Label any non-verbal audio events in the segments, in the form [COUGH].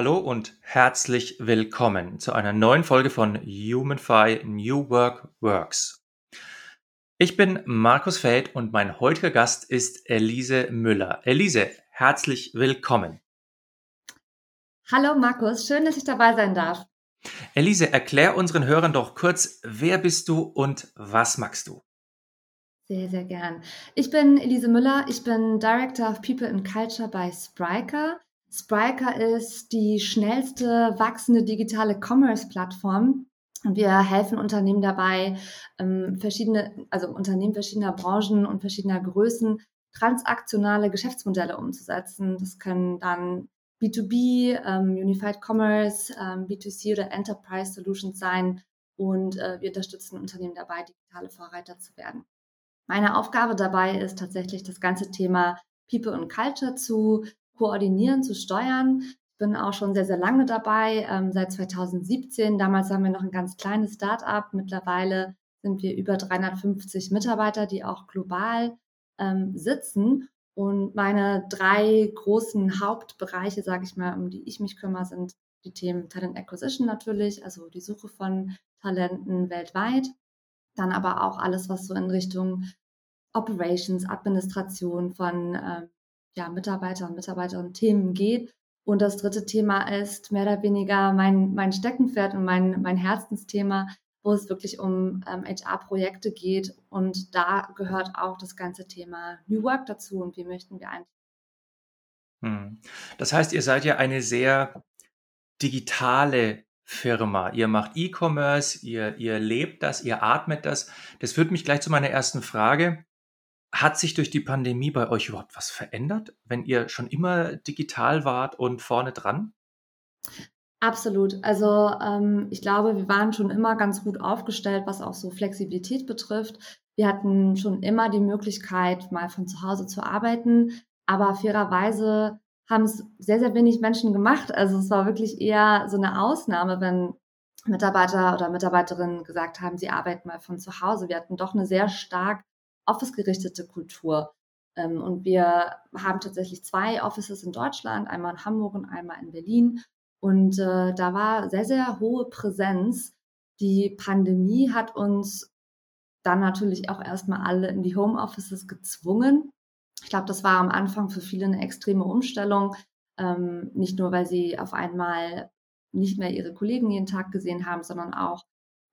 Hallo und herzlich willkommen zu einer neuen Folge von Humanfy New Work Works. Ich bin Markus Feld und mein heutiger Gast ist Elise Müller. Elise, herzlich willkommen. Hallo Markus, schön, dass ich dabei sein darf. Elise, erklär unseren Hörern doch kurz, wer bist du und was magst du? Sehr, sehr gern. Ich bin Elise Müller, ich bin Director of People and Culture bei Spriker. Spriker ist die schnellste wachsende digitale Commerce-Plattform. Wir helfen Unternehmen dabei, ähm, verschiedene, also Unternehmen verschiedener Branchen und verschiedener Größen transaktionale Geschäftsmodelle umzusetzen. Das können dann B2B, ähm, Unified Commerce, ähm, B2C oder Enterprise Solutions sein. Und äh, wir unterstützen Unternehmen dabei, digitale Vorreiter zu werden. Meine Aufgabe dabei ist tatsächlich das ganze Thema People und Culture zu koordinieren, zu steuern. Ich bin auch schon sehr, sehr lange dabei, ähm, seit 2017. Damals waren wir noch ein ganz kleines Start-up. Mittlerweile sind wir über 350 Mitarbeiter, die auch global ähm, sitzen. Und meine drei großen Hauptbereiche, sage ich mal, um die ich mich kümmere, sind die Themen Talent Acquisition natürlich, also die Suche von Talenten weltweit. Dann aber auch alles, was so in Richtung Operations, Administration von ähm, ja, Mitarbeiter und Mitarbeiterinnen Themen geht. Und das dritte Thema ist mehr oder weniger mein, mein Steckenpferd und mein, mein Herzensthema, wo es wirklich um ähm, HR-Projekte geht. Und da gehört auch das ganze Thema New Work dazu und wie möchten wir eigentlich. Hm. Das heißt, ihr seid ja eine sehr digitale Firma. Ihr macht E-Commerce, ihr, ihr lebt das, ihr atmet das. Das führt mich gleich zu meiner ersten Frage. Hat sich durch die Pandemie bei euch überhaupt was verändert, wenn ihr schon immer digital wart und vorne dran? Absolut. Also ähm, ich glaube, wir waren schon immer ganz gut aufgestellt, was auch so Flexibilität betrifft. Wir hatten schon immer die Möglichkeit, mal von zu Hause zu arbeiten, aber fairerweise haben es sehr, sehr wenig Menschen gemacht. Also es war wirklich eher so eine Ausnahme, wenn Mitarbeiter oder Mitarbeiterinnen gesagt haben, sie arbeiten mal von zu Hause. Wir hatten doch eine sehr stark office-gerichtete Kultur. Ähm, und wir haben tatsächlich zwei Offices in Deutschland, einmal in Hamburg und einmal in Berlin. Und äh, da war sehr, sehr hohe Präsenz. Die Pandemie hat uns dann natürlich auch erstmal alle in die Homeoffices gezwungen. Ich glaube, das war am Anfang für viele eine extreme Umstellung. Ähm, nicht nur, weil sie auf einmal nicht mehr ihre Kollegen jeden Tag gesehen haben, sondern auch,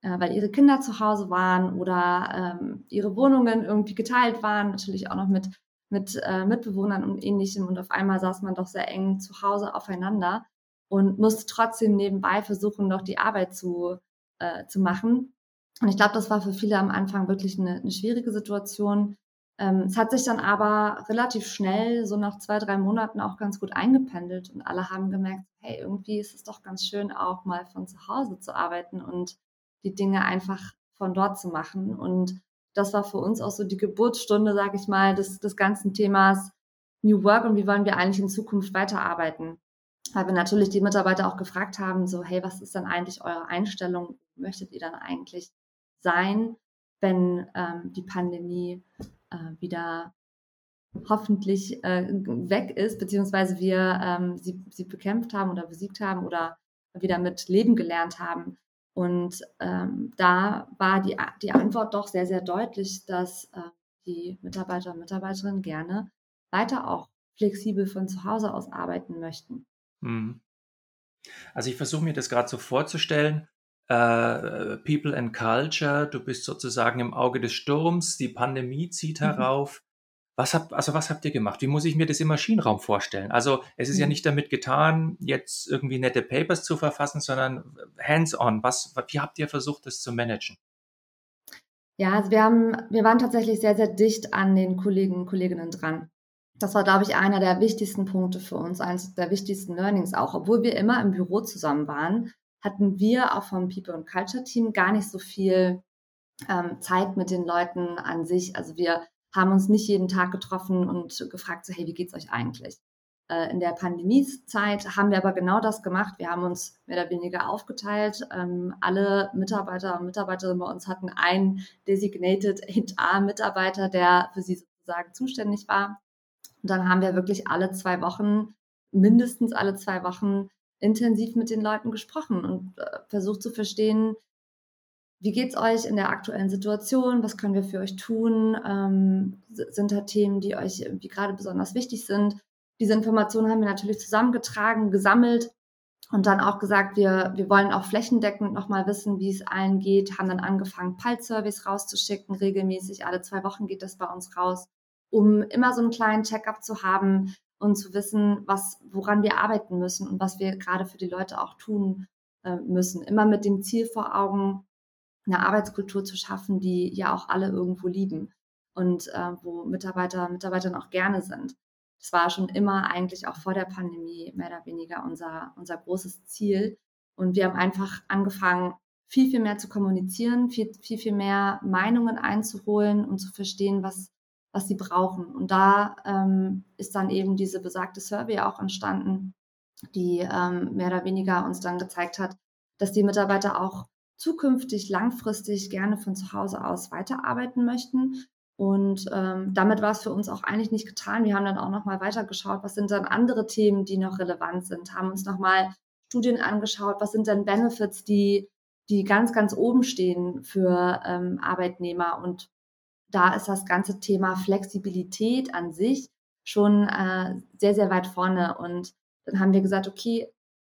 äh, weil ihre Kinder zu Hause waren oder ähm, ihre Wohnungen irgendwie geteilt waren, natürlich auch noch mit, mit äh, Mitbewohnern und ähnlichem. Und auf einmal saß man doch sehr eng zu Hause aufeinander und musste trotzdem nebenbei versuchen, noch die Arbeit zu, äh, zu machen. Und ich glaube, das war für viele am Anfang wirklich eine, eine schwierige Situation. Ähm, es hat sich dann aber relativ schnell, so nach zwei, drei Monaten, auch ganz gut eingependelt und alle haben gemerkt, hey, irgendwie ist es doch ganz schön, auch mal von zu Hause zu arbeiten und die Dinge einfach von dort zu machen. Und das war für uns auch so die Geburtsstunde, sage ich mal, des, des ganzen Themas New Work und wie wollen wir eigentlich in Zukunft weiterarbeiten. Weil wir natürlich die Mitarbeiter auch gefragt haben, so, hey, was ist dann eigentlich eure Einstellung? Möchtet ihr dann eigentlich sein, wenn ähm, die Pandemie äh, wieder hoffentlich äh, weg ist, beziehungsweise wir ähm, sie, sie bekämpft haben oder besiegt haben oder wieder mit Leben gelernt haben. Und ähm, da war die, die Antwort doch sehr, sehr deutlich, dass äh, die Mitarbeiter und Mitarbeiterinnen gerne weiter auch flexibel von zu Hause aus arbeiten möchten. Hm. Also ich versuche mir das gerade so vorzustellen. Äh, People and Culture, du bist sozusagen im Auge des Sturms, die Pandemie zieht mhm. herauf. Was habt, also was habt ihr gemacht? Wie muss ich mir das im Maschinenraum vorstellen? Also es ist mhm. ja nicht damit getan, jetzt irgendwie nette Papers zu verfassen, sondern hands-on. Was, wie habt ihr versucht, das zu managen? Ja, also wir haben, wir waren tatsächlich sehr, sehr dicht an den Kollegen und Kolleginnen dran. Das war, glaube ich, einer der wichtigsten Punkte für uns, eines der wichtigsten Learnings auch, obwohl wir immer im Büro zusammen waren, hatten wir auch vom People and Culture Team gar nicht so viel ähm, Zeit mit den Leuten an sich. Also wir haben uns nicht jeden Tag getroffen und gefragt, so, hey, wie geht's euch eigentlich? Äh, in der Pandemiezeit haben wir aber genau das gemacht. Wir haben uns mehr oder weniger aufgeteilt. Ähm, alle Mitarbeiter und Mitarbeiterinnen bei uns hatten einen designated HR-Mitarbeiter, der für sie sozusagen zuständig war. Und dann haben wir wirklich alle zwei Wochen, mindestens alle zwei Wochen, intensiv mit den Leuten gesprochen und äh, versucht zu verstehen, wie geht's euch in der aktuellen Situation? Was können wir für euch tun? Ähm, sind da Themen, die euch irgendwie gerade besonders wichtig sind? Diese Informationen haben wir natürlich zusammengetragen, gesammelt und dann auch gesagt, wir, wir wollen auch flächendeckend nochmal wissen, wie es allen geht, haben dann angefangen, Pulse-Surveys rauszuschicken, regelmäßig, alle zwei Wochen geht das bei uns raus, um immer so einen kleinen Check-up zu haben und zu wissen, was, woran wir arbeiten müssen und was wir gerade für die Leute auch tun äh, müssen. Immer mit dem Ziel vor Augen, eine Arbeitskultur zu schaffen, die ja auch alle irgendwo lieben und äh, wo Mitarbeiter, Mitarbeiterinnen auch gerne sind. Das war schon immer eigentlich auch vor der Pandemie mehr oder weniger unser, unser großes Ziel. Und wir haben einfach angefangen, viel, viel mehr zu kommunizieren, viel, viel, viel mehr Meinungen einzuholen und zu verstehen, was, was sie brauchen. Und da ähm, ist dann eben diese besagte Survey auch entstanden, die ähm, mehr oder weniger uns dann gezeigt hat, dass die Mitarbeiter auch zukünftig langfristig gerne von zu Hause aus weiterarbeiten möchten, und ähm, damit war es für uns auch eigentlich nicht getan. Wir haben dann auch nochmal weitergeschaut, was sind dann andere Themen, die noch relevant sind, haben uns nochmal Studien angeschaut, was sind denn Benefits, die, die ganz, ganz oben stehen für ähm, Arbeitnehmer. Und da ist das ganze Thema Flexibilität an sich schon äh, sehr, sehr weit vorne. Und dann haben wir gesagt, okay,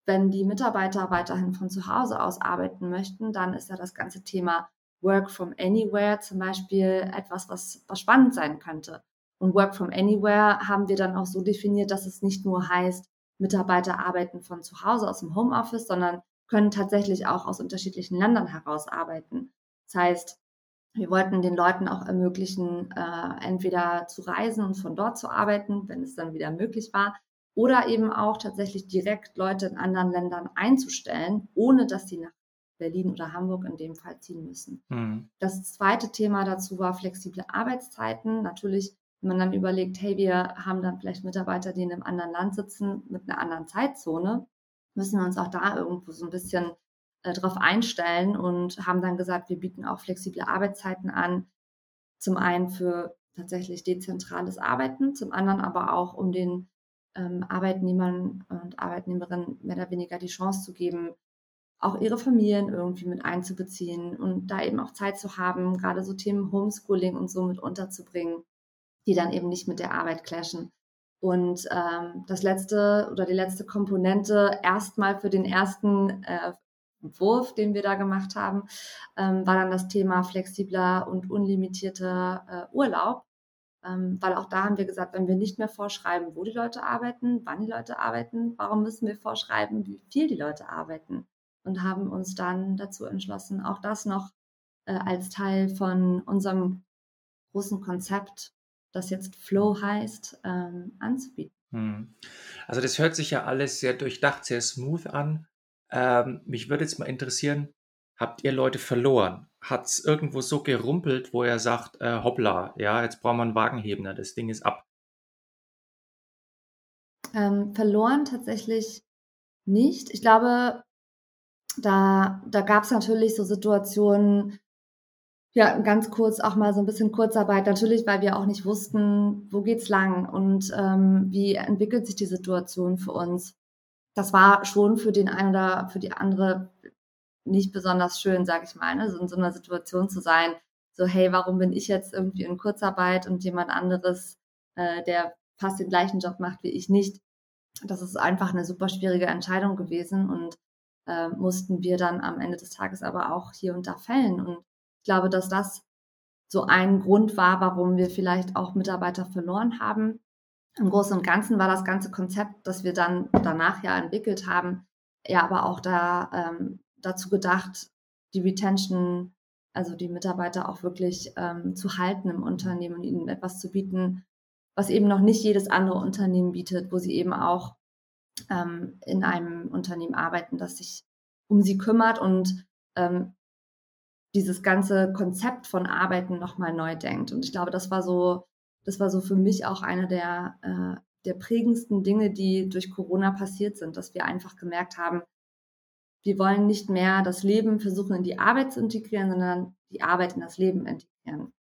wenn die Mitarbeiter weiterhin von zu Hause aus arbeiten möchten, dann ist ja das ganze Thema Work from Anywhere zum Beispiel etwas, was, was spannend sein könnte. Und Work from Anywhere haben wir dann auch so definiert, dass es nicht nur heißt, Mitarbeiter arbeiten von zu Hause aus dem Homeoffice, sondern können tatsächlich auch aus unterschiedlichen Ländern heraus arbeiten. Das heißt, wir wollten den Leuten auch ermöglichen, äh, entweder zu reisen und von dort zu arbeiten, wenn es dann wieder möglich war, oder eben auch tatsächlich direkt Leute in anderen Ländern einzustellen, ohne dass sie nach Berlin oder Hamburg in dem Fall ziehen müssen. Mhm. Das zweite Thema dazu war flexible Arbeitszeiten. Natürlich, wenn man dann überlegt, hey, wir haben dann vielleicht Mitarbeiter, die in einem anderen Land sitzen mit einer anderen Zeitzone, müssen wir uns auch da irgendwo so ein bisschen äh, drauf einstellen und haben dann gesagt, wir bieten auch flexible Arbeitszeiten an. Zum einen für tatsächlich dezentrales Arbeiten, zum anderen aber auch, um den ähm, Arbeitnehmern und Arbeitnehmerinnen mehr oder weniger die Chance zu geben, auch ihre Familien irgendwie mit einzubeziehen und da eben auch Zeit zu haben, gerade so Themen Homeschooling und so mit unterzubringen, die dann eben nicht mit der Arbeit clashen. Und ähm, das letzte oder die letzte Komponente erstmal für den ersten äh, Wurf, den wir da gemacht haben, ähm, war dann das Thema flexibler und unlimitierter äh, Urlaub. Ähm, weil auch da haben wir gesagt, wenn wir nicht mehr vorschreiben, wo die Leute arbeiten, wann die Leute arbeiten, warum müssen wir vorschreiben, wie viel die Leute arbeiten? und haben uns dann dazu entschlossen, auch das noch äh, als Teil von unserem großen Konzept, das jetzt Flow heißt, ähm, anzubieten. Hm. Also das hört sich ja alles sehr durchdacht, sehr smooth an. Ähm, mich würde jetzt mal interessieren, habt ihr Leute verloren? Hat es irgendwo so gerumpelt, wo er sagt, äh, hoppla, ja, jetzt brauchen wir einen Wagenhebner, das Ding ist ab? Ähm, verloren tatsächlich nicht. Ich glaube, da, da gab es natürlich so Situationen, ja, ganz kurz auch mal so ein bisschen Kurzarbeit, natürlich, weil wir auch nicht wussten, wo geht's lang und ähm, wie entwickelt sich die Situation für uns. Das war schon für den einen oder für die andere nicht besonders schön, sag ich mal, ne? so in so einer Situation zu sein, so hey, warum bin ich jetzt irgendwie in Kurzarbeit und jemand anderes, äh, der fast den gleichen Job macht wie ich nicht. Das ist einfach eine super schwierige Entscheidung gewesen und äh, mussten wir dann am Ende des Tages aber auch hier und da fällen. Und ich glaube, dass das so ein Grund war, warum wir vielleicht auch Mitarbeiter verloren haben. Im Großen und Ganzen war das ganze Konzept, das wir dann danach ja entwickelt haben, ja aber auch da ähm, dazu gedacht, die Retention, also die Mitarbeiter auch wirklich ähm, zu halten im Unternehmen und ihnen etwas zu bieten, was eben noch nicht jedes andere Unternehmen bietet, wo sie eben auch ähm, in einem Unternehmen arbeiten, das sich um sie kümmert und ähm, dieses ganze Konzept von Arbeiten nochmal neu denkt. Und ich glaube, das war so, das war so für mich auch eine der, äh, der prägendsten Dinge, die durch Corona passiert sind, dass wir einfach gemerkt haben, wir wollen nicht mehr das Leben versuchen in die Arbeit zu integrieren, sondern die Arbeit in das Leben integrieren.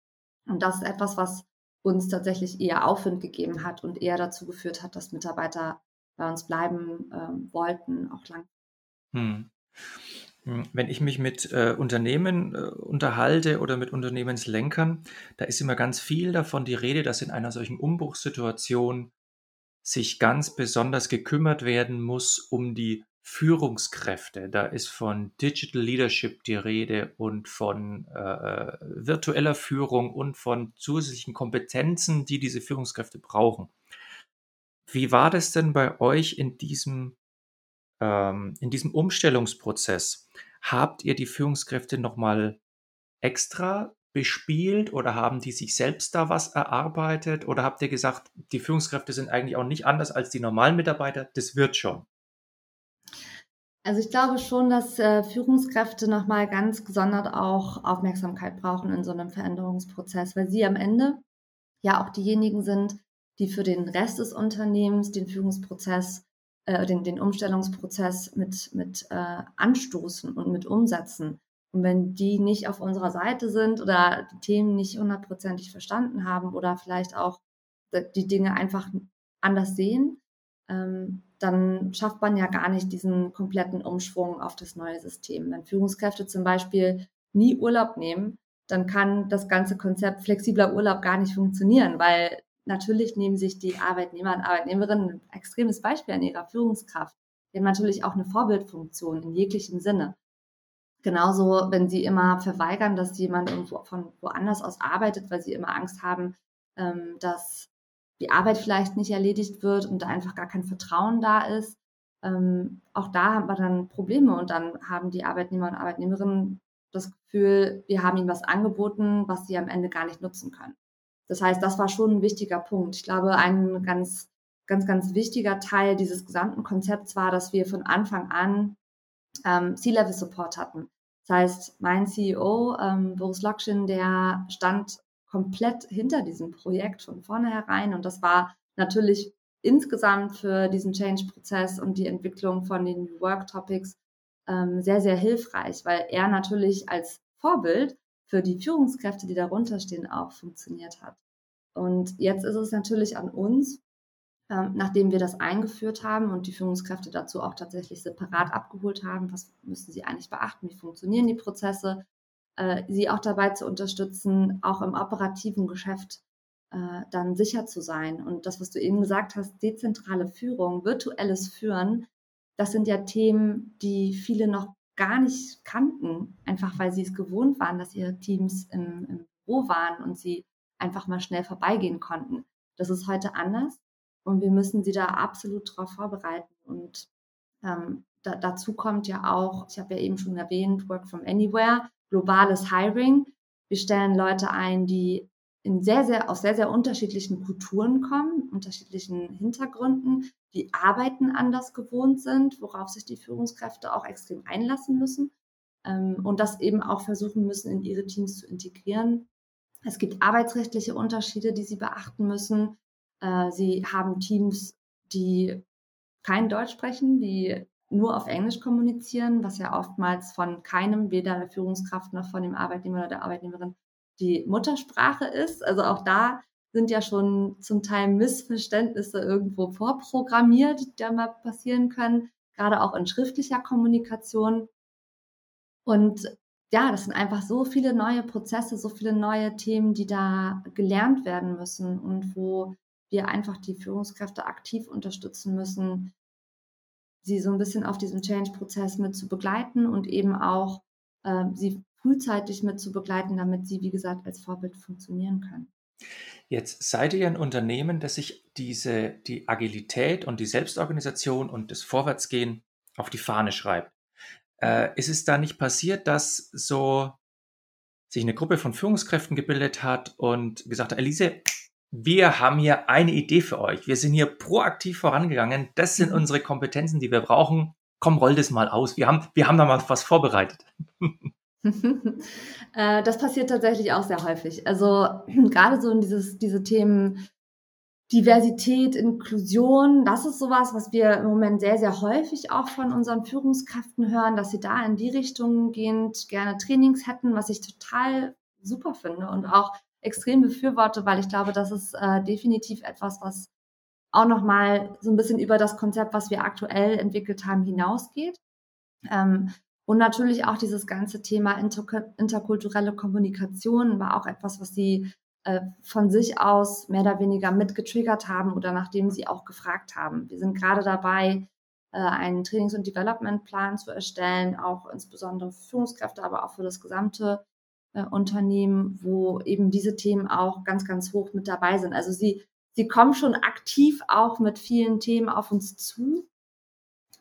Und das ist etwas, was uns tatsächlich eher Aufwind gegeben hat und eher dazu geführt hat, dass Mitarbeiter bei uns bleiben äh, wollten, auch lang. Hm. hm. Wenn ich mich mit äh, Unternehmen äh, unterhalte oder mit Unternehmenslenkern, da ist immer ganz viel davon die Rede, dass in einer solchen Umbruchssituation sich ganz besonders gekümmert werden muss um die Führungskräfte. Da ist von Digital Leadership die Rede und von äh, virtueller Führung und von zusätzlichen Kompetenzen, die diese Führungskräfte brauchen. Wie war das denn bei euch in diesem, ähm, in diesem Umstellungsprozess? Habt ihr die Führungskräfte nochmal extra bespielt oder haben die sich selbst da was erarbeitet oder habt ihr gesagt, die Führungskräfte sind eigentlich auch nicht anders als die normalen Mitarbeiter, das wird schon? Also ich glaube schon, dass äh, Führungskräfte nochmal ganz gesondert auch Aufmerksamkeit brauchen in so einem Veränderungsprozess, weil sie am Ende ja auch diejenigen sind, die für den Rest des Unternehmens den Führungsprozess, äh, den, den Umstellungsprozess mit, mit äh, anstoßen und mit umsetzen. Und wenn die nicht auf unserer Seite sind oder die Themen nicht hundertprozentig verstanden haben oder vielleicht auch die Dinge einfach anders sehen, ähm, dann schafft man ja gar nicht diesen kompletten Umschwung auf das neue System. Wenn Führungskräfte zum Beispiel nie Urlaub nehmen, dann kann das ganze Konzept flexibler Urlaub gar nicht funktionieren, weil natürlich nehmen sich die Arbeitnehmer und Arbeitnehmerinnen ein extremes Beispiel an ihrer Führungskraft. Die haben natürlich auch eine Vorbildfunktion in jeglichem Sinne. Genauso, wenn sie immer verweigern, dass jemand irgendwo von woanders aus arbeitet, weil sie immer Angst haben, ähm, dass die Arbeit vielleicht nicht erledigt wird und da einfach gar kein Vertrauen da ist. Ähm, auch da haben wir dann Probleme und dann haben die Arbeitnehmer und Arbeitnehmerinnen das Gefühl, wir haben ihnen was angeboten, was sie am Ende gar nicht nutzen können. Das heißt, das war schon ein wichtiger Punkt. Ich glaube, ein ganz, ganz, ganz wichtiger Teil dieses gesamten Konzepts war, dass wir von Anfang an ähm, C-Level-Support hatten. Das heißt, mein CEO, ähm, Boris Lokschin, der stand komplett hinter diesem Projekt von vornherein. Und das war natürlich insgesamt für diesen Change-Prozess und die Entwicklung von den New Work-Topics ähm, sehr, sehr hilfreich, weil er natürlich als Vorbild für die Führungskräfte, die darunter stehen, auch funktioniert hat. Und jetzt ist es natürlich an uns, ähm, nachdem wir das eingeführt haben und die Führungskräfte dazu auch tatsächlich separat abgeholt haben, was müssen sie eigentlich beachten, wie funktionieren die Prozesse, äh, sie auch dabei zu unterstützen, auch im operativen Geschäft äh, dann sicher zu sein. Und das, was du eben gesagt hast, dezentrale Führung, virtuelles Führen, das sind ja Themen, die viele noch gar nicht kannten, einfach weil sie es gewohnt waren, dass ihre Teams im, im Büro waren und sie einfach mal schnell vorbeigehen konnten. Das ist heute anders und wir müssen sie da absolut darauf vorbereiten. Und ähm, da, dazu kommt ja auch, ich habe ja eben schon erwähnt, Work from Anywhere globales Hiring. Wir stellen Leute ein, die in sehr, sehr, aus sehr, sehr unterschiedlichen Kulturen kommen, unterschiedlichen Hintergründen, die Arbeiten anders gewohnt sind, worauf sich die Führungskräfte auch extrem einlassen müssen ähm, und das eben auch versuchen müssen, in ihre Teams zu integrieren. Es gibt arbeitsrechtliche Unterschiede, die sie beachten müssen. Äh, sie haben Teams, die kein Deutsch sprechen, die nur auf Englisch kommunizieren, was ja oftmals von keinem, weder der Führungskraft noch von dem Arbeitnehmer oder der Arbeitnehmerin, die Muttersprache ist. Also auch da sind ja schon zum Teil Missverständnisse irgendwo vorprogrammiert, die da mal passieren können, gerade auch in schriftlicher Kommunikation. Und ja, das sind einfach so viele neue Prozesse, so viele neue Themen, die da gelernt werden müssen und wo wir einfach die Führungskräfte aktiv unterstützen müssen, sie so ein bisschen auf diesem Change-Prozess mit zu begleiten und eben auch äh, sie frühzeitig mit zu begleiten, damit sie, wie gesagt, als Vorbild funktionieren können. Jetzt seid ihr ein Unternehmen, das sich diese, die Agilität und die Selbstorganisation und das Vorwärtsgehen auf die Fahne schreibt. Äh, ist es da nicht passiert, dass so sich eine Gruppe von Führungskräften gebildet hat und gesagt hat, Elise, wir haben hier eine Idee für euch. Wir sind hier proaktiv vorangegangen. Das sind mhm. unsere Kompetenzen, die wir brauchen. komm, roll das mal aus. Wir haben, wir haben da mal was vorbereitet. [LAUGHS] Äh, das passiert tatsächlich auch sehr häufig. Also [CLEARS THROAT] gerade so in dieses, diese Themen Diversität, Inklusion, das ist sowas, was wir im Moment sehr, sehr häufig auch von unseren Führungskräften hören, dass sie da in die Richtung gehend gerne Trainings hätten, was ich total super finde und auch extrem befürworte, weil ich glaube, das ist äh, definitiv etwas, was auch nochmal so ein bisschen über das Konzept, was wir aktuell entwickelt haben, hinausgeht. Ähm, und natürlich auch dieses ganze Thema inter interkulturelle Kommunikation war auch etwas, was sie äh, von sich aus mehr oder weniger mitgetriggert haben oder nachdem sie auch gefragt haben. Wir sind gerade dabei, äh, einen Trainings- und Development-Plan zu erstellen, auch insbesondere für Führungskräfte, aber auch für das gesamte äh, Unternehmen, wo eben diese Themen auch ganz, ganz hoch mit dabei sind. Also sie, sie kommen schon aktiv auch mit vielen Themen auf uns zu.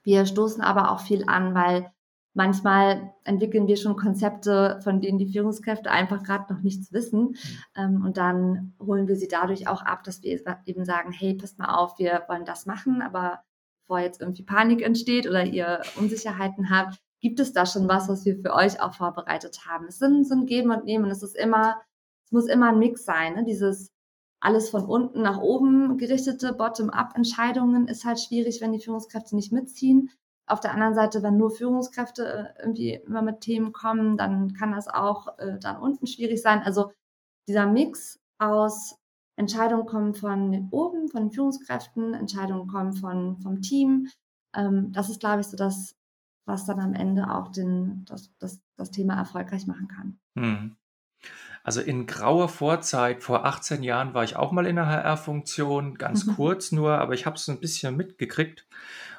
Wir stoßen aber auch viel an, weil Manchmal entwickeln wir schon Konzepte, von denen die Führungskräfte einfach gerade noch nichts wissen. Ähm, und dann holen wir sie dadurch auch ab, dass wir eben sagen, hey, passt mal auf, wir wollen das machen, aber bevor jetzt irgendwie Panik entsteht oder ihr Unsicherheiten habt, gibt es da schon was, was wir für euch auch vorbereitet haben. Es sind so Geben und Nehmen. Es ist immer, es muss immer ein Mix sein. Ne? Dieses alles von unten nach oben gerichtete Bottom-up-Entscheidungen ist halt schwierig, wenn die Führungskräfte nicht mitziehen. Auf der anderen Seite, wenn nur Führungskräfte äh, irgendwie immer mit Themen kommen, dann kann das auch äh, dann unten schwierig sein. Also dieser Mix aus Entscheidungen kommen von oben, von den Führungskräften, Entscheidungen kommen von, vom Team. Ähm, das ist, glaube ich, so das, was dann am Ende auch den, das, das, das Thema erfolgreich machen kann. Hm. Also in grauer Vorzeit, vor 18 Jahren war ich auch mal in der HR-Funktion, ganz mhm. kurz nur, aber ich habe es ein bisschen mitgekriegt.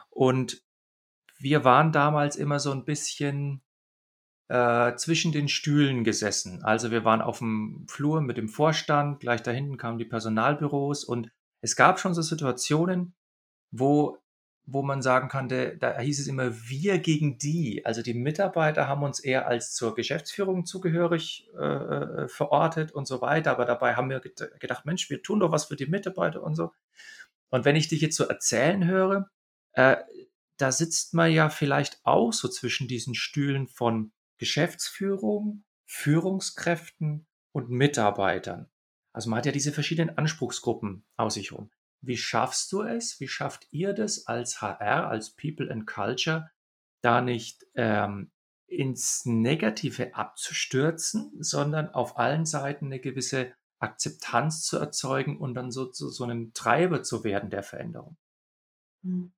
Und wir waren damals immer so ein bisschen äh, zwischen den Stühlen gesessen. Also wir waren auf dem Flur mit dem Vorstand, gleich da hinten kamen die Personalbüros und es gab schon so Situationen, wo, wo man sagen konnte, da hieß es immer wir gegen die. Also die Mitarbeiter haben uns eher als zur Geschäftsführung zugehörig äh, äh verortet und so weiter. Aber dabei haben wir gedacht, Mensch, wir tun doch was für die Mitarbeiter und so. Und wenn ich dich jetzt so erzählen höre, äh, da sitzt man ja vielleicht auch so zwischen diesen Stühlen von Geschäftsführung, Führungskräften und Mitarbeitern. Also man hat ja diese verschiedenen Anspruchsgruppen aus sich rum. Wie schaffst du es? Wie schafft ihr das als HR, als People and Culture, da nicht ähm, ins Negative abzustürzen, sondern auf allen Seiten eine gewisse Akzeptanz zu erzeugen und dann so zu so einem Treiber zu werden der Veränderung? Hm.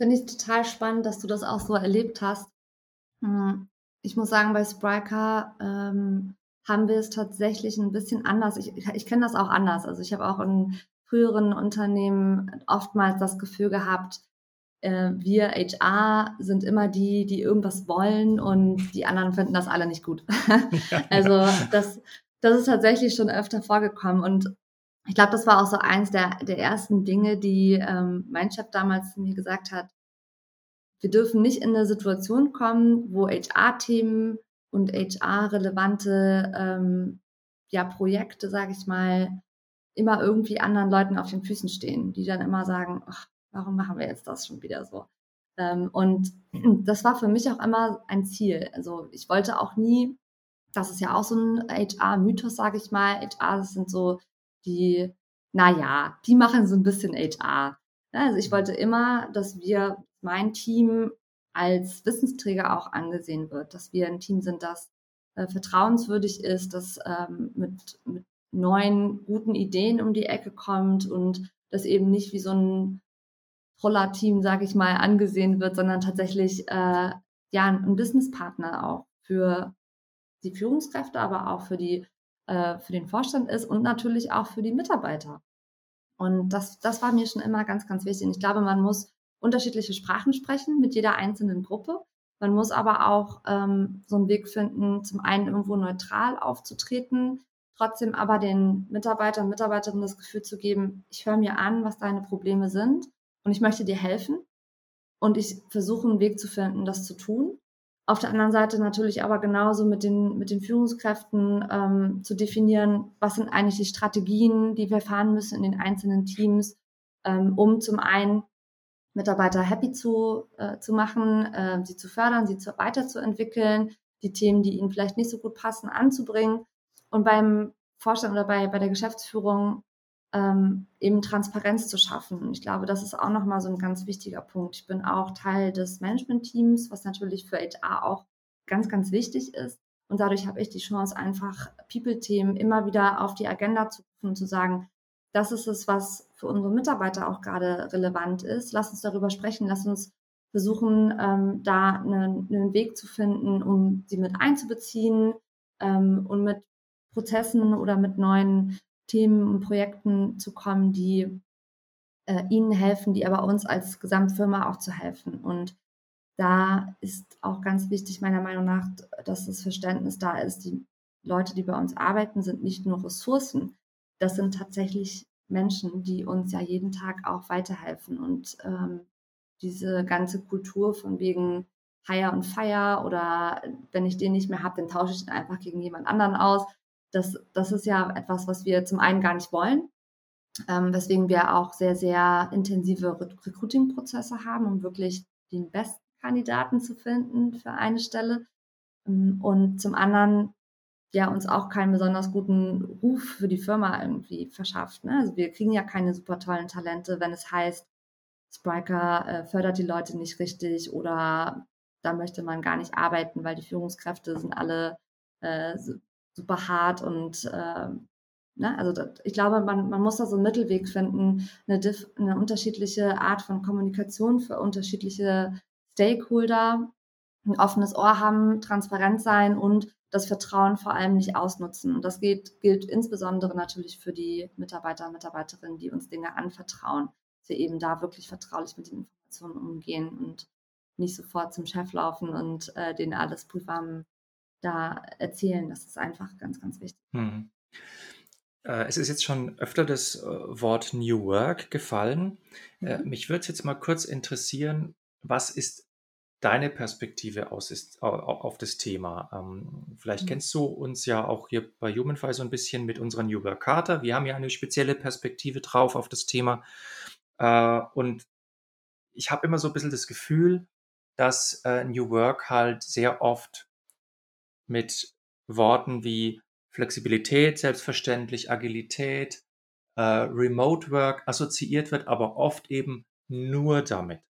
Finde ich total spannend, dass du das auch so erlebt hast. Hm, ich muss sagen, bei Spriker ähm, haben wir es tatsächlich ein bisschen anders. Ich, ich kenne das auch anders. Also ich habe auch in früheren Unternehmen oftmals das Gefühl gehabt, äh, wir HR sind immer die, die irgendwas wollen und die anderen finden das alle nicht gut. [LAUGHS] also das, das ist tatsächlich schon öfter vorgekommen und ich glaube, das war auch so eins der, der ersten Dinge, die ähm, mein Chef damals mir gesagt hat. Wir dürfen nicht in eine Situation kommen, wo HR-Themen und HR-relevante ähm, ja, Projekte, sage ich mal, immer irgendwie anderen Leuten auf den Füßen stehen, die dann immer sagen, ach, warum machen wir jetzt das schon wieder so? Ähm, und [CLEARS THROAT] das war für mich auch immer ein Ziel. Also ich wollte auch nie, das ist ja auch so ein HR-Mythos, sage ich mal. HR, das sind so die, naja, die machen so ein bisschen HR. Also ich wollte immer, dass wir, mein Team als Wissensträger auch angesehen wird, dass wir ein Team sind, das äh, vertrauenswürdig ist, das ähm, mit, mit neuen, guten Ideen um die Ecke kommt und das eben nicht wie so ein Troller-Team, sage ich mal, angesehen wird, sondern tatsächlich äh, ja ein Businesspartner auch für die Führungskräfte, aber auch für die äh, für den Vorstand ist und natürlich auch für die Mitarbeiter. Und das, das war mir schon immer ganz, ganz wichtig. Und ich glaube, man muss unterschiedliche Sprachen sprechen mit jeder einzelnen Gruppe. Man muss aber auch ähm, so einen Weg finden, zum einen irgendwo neutral aufzutreten, trotzdem aber den Mitarbeitern und Mitarbeiterinnen das Gefühl zu geben, ich höre mir an, was deine Probleme sind und ich möchte dir helfen. Und ich versuche einen Weg zu finden, das zu tun. Auf der anderen Seite natürlich aber genauso mit den, mit den Führungskräften ähm, zu definieren, was sind eigentlich die Strategien, die wir fahren müssen in den einzelnen Teams, ähm, um zum einen Mitarbeiter happy zu, äh, zu machen, äh, sie zu fördern, sie zu, weiterzuentwickeln, die Themen, die ihnen vielleicht nicht so gut passen, anzubringen und beim Vorstand oder bei, bei der Geschäftsführung ähm, eben Transparenz zu schaffen. Ich glaube, das ist auch nochmal so ein ganz wichtiger Punkt. Ich bin auch Teil des Management-Teams, was natürlich für HR auch ganz, ganz wichtig ist. Und dadurch habe ich die Chance, einfach People-Themen immer wieder auf die Agenda zu rufen und zu sagen, das ist es, was für unsere Mitarbeiter auch gerade relevant ist. Lass uns darüber sprechen, lass uns versuchen, ähm, da einen, einen, Weg zu finden, um sie mit einzubeziehen ähm, und mit Prozessen oder mit neuen Themen und Projekten zu kommen, die äh, ihnen helfen, die aber uns als Gesamtfirma auch zu helfen. Und da ist auch ganz wichtig, meiner Meinung nach, dass das Verständnis da ist, die Leute, die bei uns arbeiten, sind nicht nur Ressourcen, das sind tatsächlich Menschen, die uns ja jeden Tag auch weiterhelfen. Und ähm, diese ganze Kultur von wegen Hire und Fire oder wenn ich den nicht mehr habe, dann tausche ich ihn einfach gegen jemand anderen aus. Das, das ist ja etwas, was wir zum einen gar nicht wollen, ähm, weswegen wir auch sehr, sehr intensive Recruiting-Prozesse haben, um wirklich den besten Kandidaten zu finden für eine Stelle. Ähm, und zum anderen ja uns auch keinen besonders guten Ruf für die Firma irgendwie verschafft. Ne? Also wir kriegen ja keine super tollen Talente, wenn es heißt, Spriker äh, fördert die Leute nicht richtig oder da möchte man gar nicht arbeiten, weil die Führungskräfte sind alle äh, super hart und äh, ne? also das, ich glaube, man, man muss da so einen Mittelweg finden, eine, eine unterschiedliche Art von Kommunikation für unterschiedliche Stakeholder, ein offenes Ohr haben, transparent sein und das Vertrauen vor allem nicht ausnutzen. Und das gilt, gilt insbesondere natürlich für die Mitarbeiter und Mitarbeiterinnen, die uns Dinge anvertrauen, dass wir eben da wirklich vertraulich mit den Informationen umgehen und nicht sofort zum Chef laufen und äh, denen alles prüfam da erzählen. Das ist einfach ganz, ganz wichtig. Hm. Es ist jetzt schon öfter das äh, Wort New Work gefallen. Äh, mhm. Mich würde es jetzt mal kurz interessieren, was ist deine Perspektive aus ist, auf das Thema. Ähm, vielleicht mhm. kennst du uns ja auch hier bei Humanfy so ein bisschen mit unserer New Work Charta. Wir haben ja eine spezielle Perspektive drauf auf das Thema. Äh, und ich habe immer so ein bisschen das Gefühl, dass äh, New Work halt sehr oft mit Worten wie Flexibilität, selbstverständlich, Agilität, äh, Remote Work assoziiert wird, aber oft eben nur damit.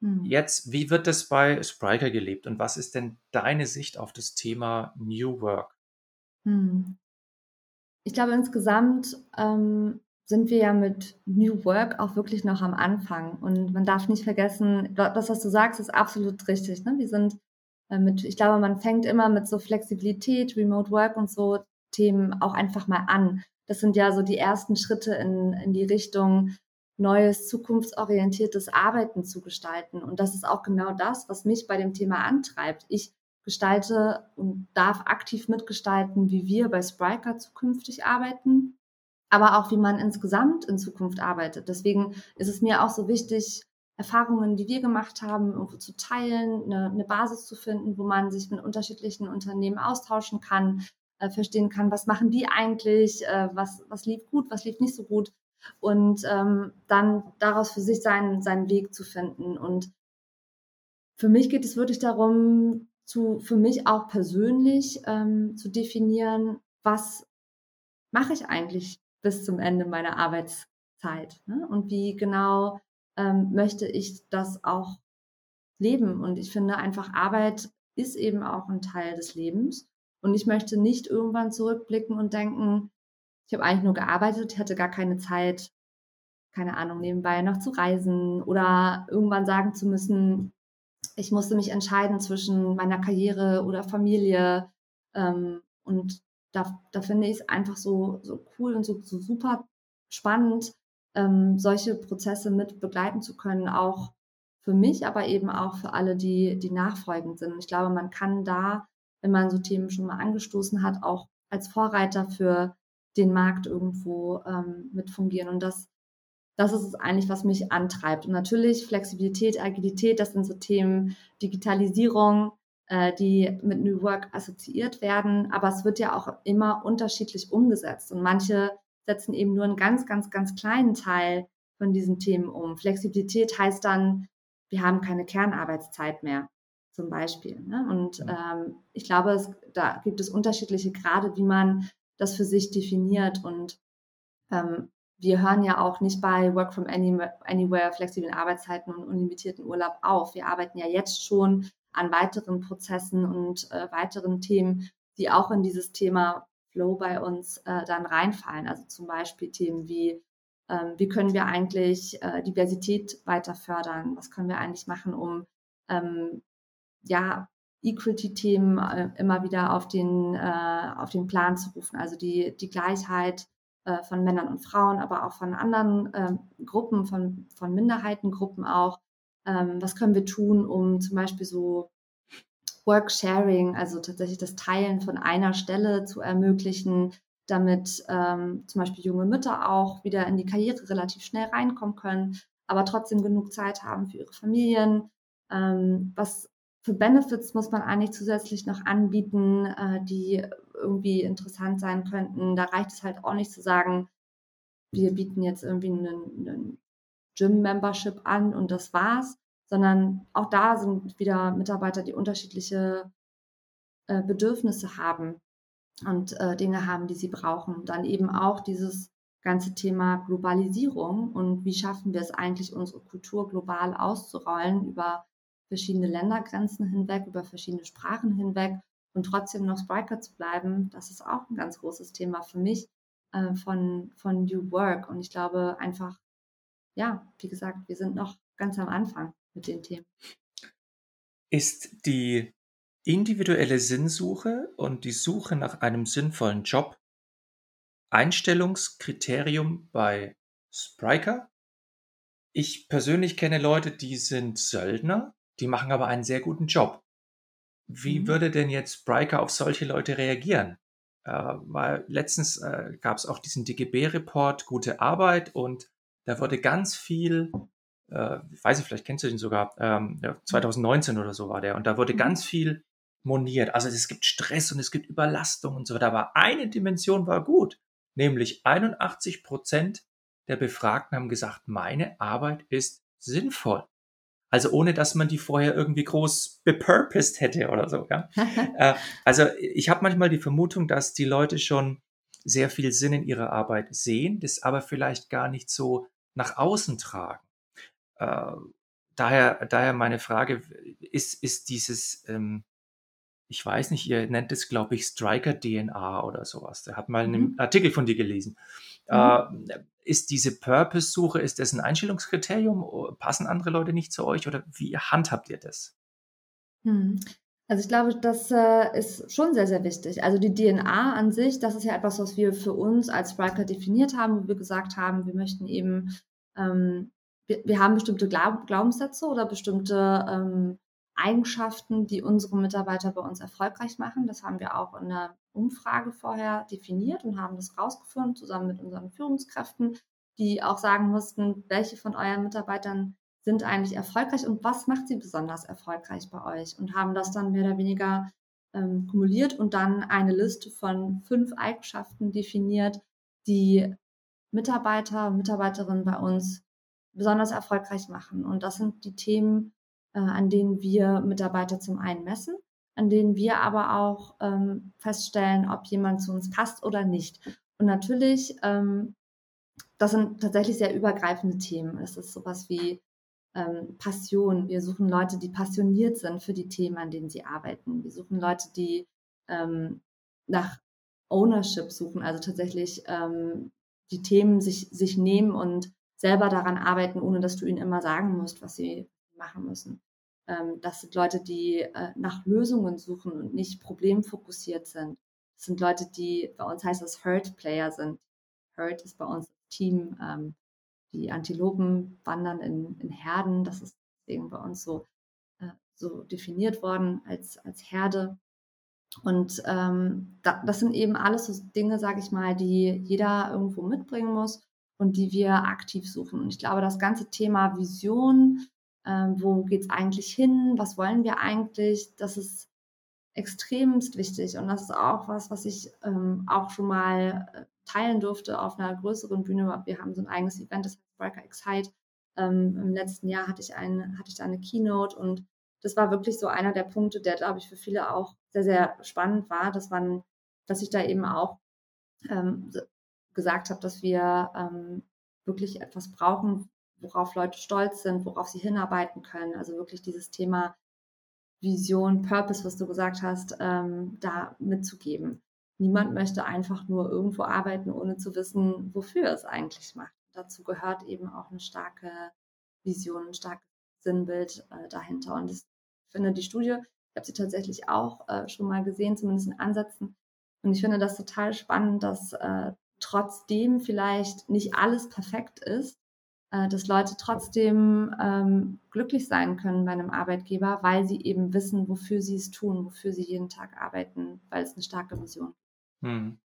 Mhm. Jetzt, wie wird das bei Spriker gelebt und was ist denn deine Sicht auf das Thema New Work? Mhm. Ich glaube, insgesamt ähm, sind wir ja mit New Work auch wirklich noch am Anfang. Und man darf nicht vergessen, das, was du sagst, ist absolut richtig. Ne? Wir sind mit, ich glaube, man fängt immer mit so Flexibilität, Remote Work und so Themen auch einfach mal an. Das sind ja so die ersten Schritte in, in die Richtung, neues, zukunftsorientiertes Arbeiten zu gestalten. Und das ist auch genau das, was mich bei dem Thema antreibt. Ich gestalte und darf aktiv mitgestalten, wie wir bei Spriker zukünftig arbeiten, aber auch wie man insgesamt in Zukunft arbeitet. Deswegen ist es mir auch so wichtig, Erfahrungen, die wir gemacht haben, irgendwo zu teilen, eine, eine Basis zu finden, wo man sich mit unterschiedlichen Unternehmen austauschen kann, äh, verstehen kann, was machen die eigentlich, äh, was, was lief gut, was lief nicht so gut und ähm, dann daraus für sich seinen, seinen Weg zu finden. Und für mich geht es wirklich darum, zu, für mich auch persönlich ähm, zu definieren, was mache ich eigentlich bis zum Ende meiner Arbeitszeit ne? und wie genau ähm, möchte ich das auch leben. Und ich finde einfach, Arbeit ist eben auch ein Teil des Lebens. Und ich möchte nicht irgendwann zurückblicken und denken, ich habe eigentlich nur gearbeitet, hatte gar keine Zeit, keine Ahnung, nebenbei noch zu reisen oder irgendwann sagen zu müssen, ich musste mich entscheiden zwischen meiner Karriere oder Familie. Ähm, und da, da finde ich es einfach so, so cool und so, so super spannend, ähm, solche Prozesse mit begleiten zu können, auch für mich, aber eben auch für alle, die, die nachfolgend sind. Ich glaube, man kann da, wenn man so Themen schon mal angestoßen hat, auch als Vorreiter für den Markt irgendwo ähm, mit fungieren. Und das, das ist es eigentlich, was mich antreibt. Und natürlich Flexibilität, Agilität, das sind so Themen, Digitalisierung, äh, die mit New Work assoziiert werden. Aber es wird ja auch immer unterschiedlich umgesetzt. Und manche setzen eben nur einen ganz, ganz, ganz kleinen Teil von diesen Themen um. Flexibilität heißt dann, wir haben keine Kernarbeitszeit mehr, zum Beispiel. Ne? Und ähm, ich glaube, es, da gibt es unterschiedliche Grade, wie man das für sich definiert. Und ähm, wir hören ja auch nicht bei Work from Anywhere, flexiblen Arbeitszeiten und unlimitierten Urlaub auf. Wir arbeiten ja jetzt schon an weiteren Prozessen und äh, weiteren Themen, die auch in dieses Thema Flow bei uns äh, dann reinfallen. Also zum Beispiel Themen wie, ähm, wie können wir eigentlich äh, Diversität weiter fördern? Was können wir eigentlich machen, um ähm, ja, Equality-Themen äh, immer wieder auf den, äh, auf den Plan zu rufen. Also die, die Gleichheit äh, von Männern und Frauen, aber auch von anderen ähm, Gruppen, von, von Minderheitengruppen auch. Ähm, was können wir tun, um zum Beispiel so Work-Sharing, also tatsächlich das Teilen von einer Stelle zu ermöglichen, damit ähm, zum Beispiel junge Mütter auch wieder in die Karriere relativ schnell reinkommen können, aber trotzdem genug Zeit haben für ihre Familien. Ähm, was für Benefits muss man eigentlich zusätzlich noch anbieten, äh, die irgendwie interessant sein könnten. Da reicht es halt auch nicht zu sagen, wir bieten jetzt irgendwie einen, einen Gym-Membership an und das war's, sondern auch da sind wieder Mitarbeiter, die unterschiedliche äh, Bedürfnisse haben und äh, Dinge haben, die sie brauchen. Dann eben auch dieses ganze Thema Globalisierung und wie schaffen wir es eigentlich, unsere Kultur global auszurollen über verschiedene Ländergrenzen hinweg, über verschiedene Sprachen hinweg und trotzdem noch Spriker zu bleiben, das ist auch ein ganz großes Thema für mich äh, von, von New Work. Und ich glaube einfach, ja, wie gesagt, wir sind noch ganz am Anfang mit den Themen. Ist die individuelle Sinnsuche und die Suche nach einem sinnvollen Job Einstellungskriterium bei Spriker? Ich persönlich kenne Leute, die sind Söldner die machen aber einen sehr guten Job. Wie mhm. würde denn jetzt Spriker auf solche Leute reagieren? Äh, weil letztens äh, gab es auch diesen DGB-Report Gute Arbeit und da wurde ganz viel, äh, weiß ich, vielleicht kennst du den sogar, ähm, ja, 2019 oder so war der, und da wurde mhm. ganz viel moniert. Also es gibt Stress und es gibt Überlastung und so weiter. Aber eine Dimension war gut, nämlich 81 Prozent der Befragten haben gesagt, meine Arbeit ist sinnvoll. Also ohne, dass man die vorher irgendwie groß bepurposed hätte oder so. Ja? [LAUGHS] äh, also ich habe manchmal die Vermutung, dass die Leute schon sehr viel Sinn in ihrer Arbeit sehen, das aber vielleicht gar nicht so nach außen tragen. Äh, daher, daher meine Frage, ist, ist dieses, ähm, ich weiß nicht, ihr nennt es, glaube ich, Striker-DNA oder sowas. Der hat mal einen mhm. Artikel von dir gelesen. Mhm. Äh, ist diese Purpose-Suche, ist das ein Einstellungskriterium? Passen andere Leute nicht zu euch oder wie handhabt ihr das? Hm. Also ich glaube, das äh, ist schon sehr, sehr wichtig. Also die DNA an sich, das ist ja etwas, was wir für uns als Spriker definiert haben, wo wir gesagt haben, wir möchten eben, ähm, wir, wir, haben bestimmte Glaub Glaubenssätze oder bestimmte ähm, Eigenschaften, die unsere Mitarbeiter bei uns erfolgreich machen. Das haben wir auch in der Umfrage vorher definiert und haben das rausgefunden, zusammen mit unseren Führungskräften, die auch sagen mussten, welche von euren Mitarbeitern sind eigentlich erfolgreich und was macht sie besonders erfolgreich bei euch und haben das dann mehr oder weniger ähm, kumuliert und dann eine Liste von fünf Eigenschaften definiert, die Mitarbeiter und Mitarbeiterinnen bei uns besonders erfolgreich machen. Und das sind die Themen, äh, an denen wir Mitarbeiter zum einen messen, an denen wir aber auch ähm, feststellen, ob jemand zu uns passt oder nicht. Und natürlich, ähm, das sind tatsächlich sehr übergreifende Themen. Es ist sowas wie ähm, Passion. Wir suchen Leute, die passioniert sind für die Themen, an denen sie arbeiten. Wir suchen Leute, die ähm, nach Ownership suchen, also tatsächlich ähm, die Themen sich, sich nehmen und selber daran arbeiten, ohne dass du ihnen immer sagen musst, was sie machen müssen. Ähm, das sind Leute, die äh, nach Lösungen suchen und nicht problemfokussiert sind. Das sind Leute, die bei uns heißt das Herd Player sind. Herd ist bei uns Team. Ähm, die Antilopen wandern in, in Herden. Das ist deswegen bei uns so, äh, so definiert worden als, als Herde. Und ähm, da, das sind eben alles so Dinge, sage ich mal, die jeder irgendwo mitbringen muss und die wir aktiv suchen. Und ich glaube, das ganze Thema Vision, ähm, wo geht es eigentlich hin, was wollen wir eigentlich, das ist extremst wichtig und das ist auch was, was ich ähm, auch schon mal äh, teilen durfte auf einer größeren Bühne. Wir haben so ein eigenes Event, das heißt Breaker Excite. Ähm, Im letzten Jahr hatte ich, ein, hatte ich da eine Keynote und das war wirklich so einer der Punkte, der, glaube ich, für viele auch sehr, sehr spannend war, dass man, dass ich da eben auch ähm, gesagt habe, dass wir ähm, wirklich etwas brauchen, worauf Leute stolz sind, worauf sie hinarbeiten können. Also wirklich dieses Thema Vision, Purpose, was du gesagt hast, ähm, da mitzugeben. Niemand möchte einfach nur irgendwo arbeiten, ohne zu wissen, wofür es eigentlich macht. Dazu gehört eben auch eine starke Vision, ein starkes Sinnbild äh, dahinter. Und ich finde die Studie, ich habe sie tatsächlich auch äh, schon mal gesehen, zumindest in Ansätzen. Und ich finde das total spannend, dass äh, trotzdem vielleicht nicht alles perfekt ist, äh, dass Leute trotzdem ähm, glücklich sein können bei einem Arbeitgeber, weil sie eben wissen, wofür sie es tun, wofür sie jeden Tag arbeiten, weil es eine starke Vision ist. Hm.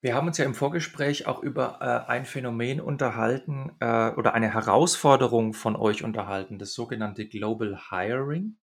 Wir haben uns ja im Vorgespräch auch über äh, ein Phänomen unterhalten äh, oder eine Herausforderung von euch unterhalten, das sogenannte Global Hiring.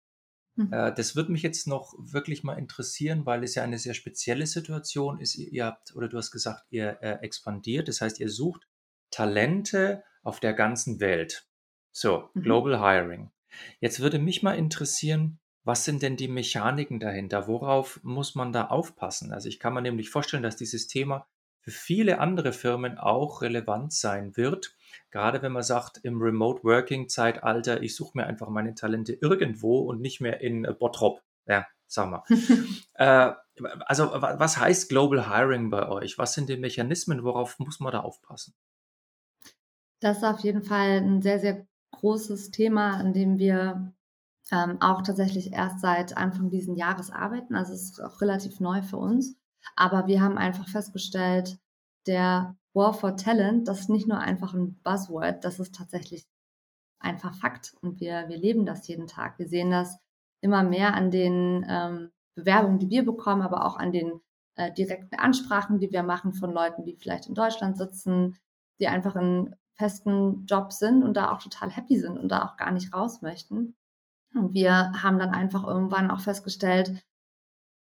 Mhm. Äh, das würde mich jetzt noch wirklich mal interessieren, weil es ja eine sehr spezielle Situation ist. Ihr, ihr habt, oder du hast gesagt, ihr äh, expandiert, das heißt, ihr sucht Talente auf der ganzen Welt. So, mhm. Global Hiring. Jetzt würde mich mal interessieren, was sind denn die Mechaniken dahinter? Worauf muss man da aufpassen? Also ich kann mir nämlich vorstellen, dass dieses Thema für viele andere Firmen auch relevant sein wird. Gerade wenn man sagt, im Remote Working Zeitalter, ich suche mir einfach meine Talente irgendwo und nicht mehr in Bottrop. Ja, sag mal. [LAUGHS] äh, also was heißt Global Hiring bei euch? Was sind die Mechanismen? Worauf muss man da aufpassen? Das ist auf jeden Fall ein sehr, sehr großes Thema, an dem wir ähm, auch tatsächlich erst seit Anfang diesen Jahres arbeiten. Also es ist auch relativ neu für uns. Aber wir haben einfach festgestellt, der War for Talent, das ist nicht nur einfach ein Buzzword, das ist tatsächlich einfach Fakt. Und wir, wir leben das jeden Tag. Wir sehen das immer mehr an den ähm, Bewerbungen, die wir bekommen, aber auch an den äh, direkten Ansprachen, die wir machen von Leuten, die vielleicht in Deutschland sitzen, die einfach in festen Job sind und da auch total happy sind und da auch gar nicht raus möchten. Und wir haben dann einfach irgendwann auch festgestellt,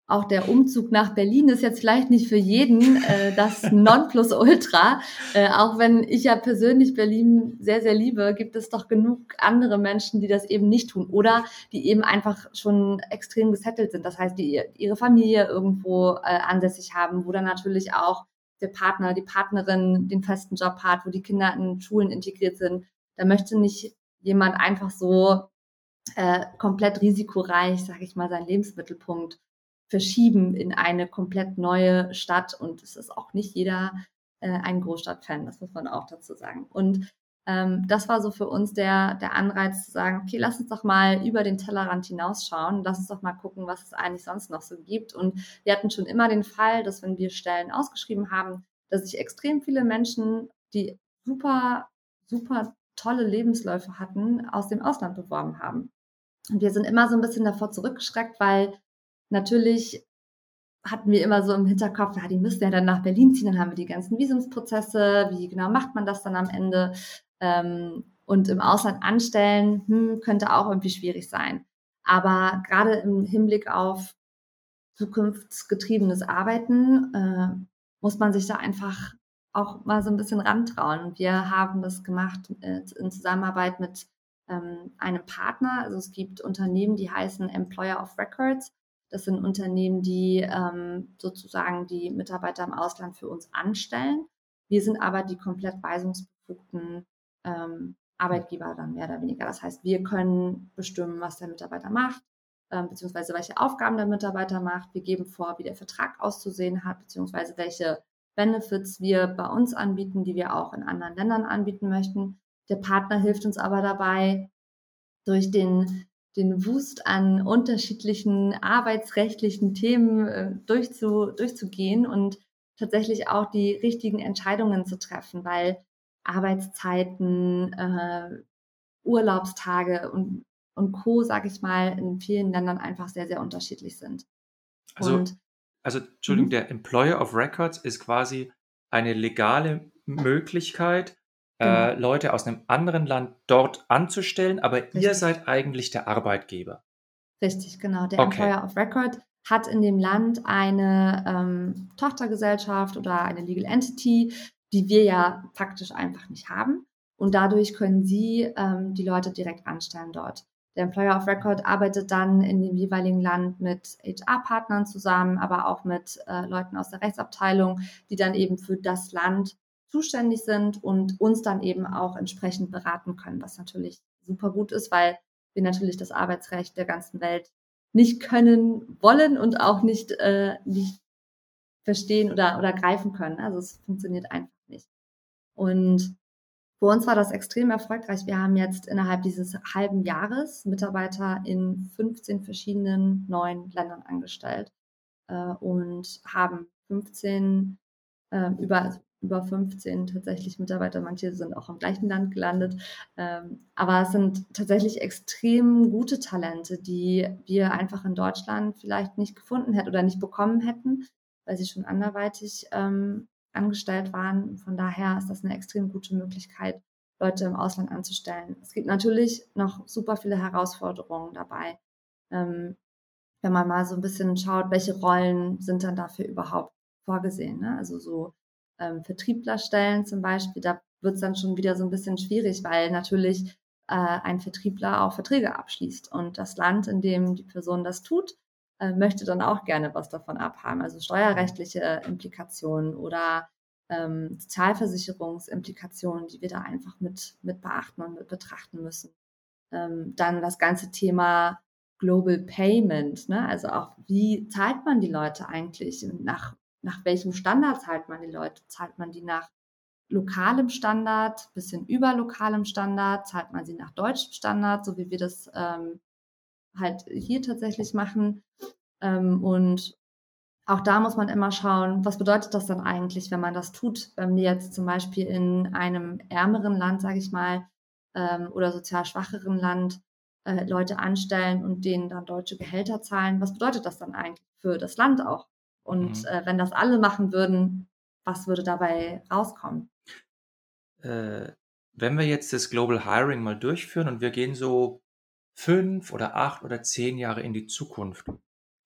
auch der Umzug nach Berlin ist jetzt vielleicht nicht für jeden äh, das [LAUGHS] Nonplusultra. Äh, auch wenn ich ja persönlich Berlin sehr, sehr liebe, gibt es doch genug andere Menschen, die das eben nicht tun oder die eben einfach schon extrem gesettelt sind. Das heißt, die ihre Familie irgendwo äh, ansässig haben, wo dann natürlich auch der Partner, die Partnerin den festen Job hat, wo die Kinder in Schulen integriert sind. Da möchte nicht jemand einfach so äh, komplett risikoreich, sage ich mal, seinen Lebensmittelpunkt verschieben in eine komplett neue Stadt. Und es ist auch nicht jeder äh, ein Großstadtfan, das muss man auch dazu sagen. Und ähm, das war so für uns der, der Anreiz zu sagen, okay, lass uns doch mal über den Tellerrand hinausschauen, lass uns doch mal gucken, was es eigentlich sonst noch so gibt. Und wir hatten schon immer den Fall, dass wenn wir Stellen ausgeschrieben haben, dass sich extrem viele Menschen, die super, super tolle Lebensläufe hatten, aus dem Ausland beworben haben. Und wir sind immer so ein bisschen davor zurückgeschreckt, weil natürlich hatten wir immer so im Hinterkopf, ja, die müssen ja dann nach Berlin ziehen, dann haben wir die ganzen Visumsprozesse, wie genau macht man das dann am Ende? ähm, und im Ausland anstellen, hm, könnte auch irgendwie schwierig sein. Aber gerade im Hinblick auf zukunftsgetriebenes Arbeiten äh, muss man sich da einfach auch mal so ein bisschen rantrauen. Wir haben das gemacht äh, in Zusammenarbeit mit ähm, einem Partner. Also es gibt Unternehmen, die heißen Employer of Records. Das sind Unternehmen, die ähm, sozusagen die Mitarbeiter im Ausland für uns anstellen. Wir sind aber die komplett weisungsbefugten ähm, Arbeitgeber dann mehr oder weniger. Das heißt, wir können bestimmen, was der Mitarbeiter macht, ähm, beziehungsweise welche Aufgaben der Mitarbeiter macht. Wir geben vor, wie der Vertrag auszusehen hat, beziehungsweise welche Benefits wir bei uns anbieten, die wir auch in anderen Ländern anbieten möchten. Der Partner hilft uns aber dabei, durch den, den Wust an unterschiedlichen arbeitsrechtlichen Themen äh, durchzu, durchzugehen und tatsächlich auch die richtigen Entscheidungen zu treffen, weil Arbeitszeiten, äh, Urlaubstage und, und Co., sage ich mal, in vielen Ländern einfach sehr, sehr unterschiedlich sind. Also, und, also Entschuldigung, mhm. der Employer of Records ist quasi eine legale Möglichkeit, äh, genau. Leute aus einem anderen Land dort anzustellen, aber Richtig. ihr seid eigentlich der Arbeitgeber. Richtig, genau. Der okay. Employer of Record hat in dem Land eine ähm, Tochtergesellschaft oder eine Legal Entity, die wir ja faktisch einfach nicht haben. Und dadurch können sie ähm, die Leute direkt anstellen dort. Der Employer of Record arbeitet dann in dem jeweiligen Land mit HR-Partnern zusammen, aber auch mit äh, Leuten aus der Rechtsabteilung, die dann eben für das Land zuständig sind und uns dann eben auch entsprechend beraten können, was natürlich super gut ist, weil wir natürlich das Arbeitsrecht der ganzen Welt nicht können wollen und auch nicht, äh, nicht verstehen oder, oder greifen können. Also es funktioniert einfach nicht. Und für uns war das extrem erfolgreich. Wir haben jetzt innerhalb dieses halben Jahres Mitarbeiter in 15 verschiedenen neuen Ländern angestellt äh, und haben 15 äh, über also über 15 tatsächlich Mitarbeiter. Manche sind auch im gleichen Land gelandet. Ähm, aber es sind tatsächlich extrem gute Talente, die wir einfach in Deutschland vielleicht nicht gefunden hätten oder nicht bekommen hätten, weil sie schon anderweitig ähm, angestellt waren. Von daher ist das eine extrem gute Möglichkeit, Leute im Ausland anzustellen. Es gibt natürlich noch super viele Herausforderungen dabei. Ähm, wenn man mal so ein bisschen schaut, welche Rollen sind dann dafür überhaupt vorgesehen. Ne? Also so ähm, Vertrieblerstellen zum Beispiel, da wird es dann schon wieder so ein bisschen schwierig, weil natürlich äh, ein Vertriebler auch Verträge abschließt und das Land, in dem die Person das tut, äh, möchte dann auch gerne was davon abhaben. Also steuerrechtliche Implikationen oder ähm, Sozialversicherungsimplikationen, die wir da einfach mit, mit beachten und mit betrachten müssen. Ähm, dann das ganze Thema Global Payment, ne? also auch wie zahlt man die Leute eigentlich nach nach welchem Standard zahlt man die Leute? Zahlt man die nach lokalem Standard, bisschen über lokalem Standard? Zahlt man sie nach deutschem Standard, so wie wir das ähm, halt hier tatsächlich machen? Ähm, und auch da muss man immer schauen, was bedeutet das dann eigentlich, wenn man das tut? Wenn wir jetzt zum Beispiel in einem ärmeren Land, sage ich mal, ähm, oder sozial schwacheren Land äh, Leute anstellen und denen dann deutsche Gehälter zahlen, was bedeutet das dann eigentlich für das Land auch? Und mhm. äh, wenn das alle machen würden, was würde dabei rauskommen? Äh, wenn wir jetzt das Global Hiring mal durchführen und wir gehen so fünf oder acht oder zehn Jahre in die Zukunft,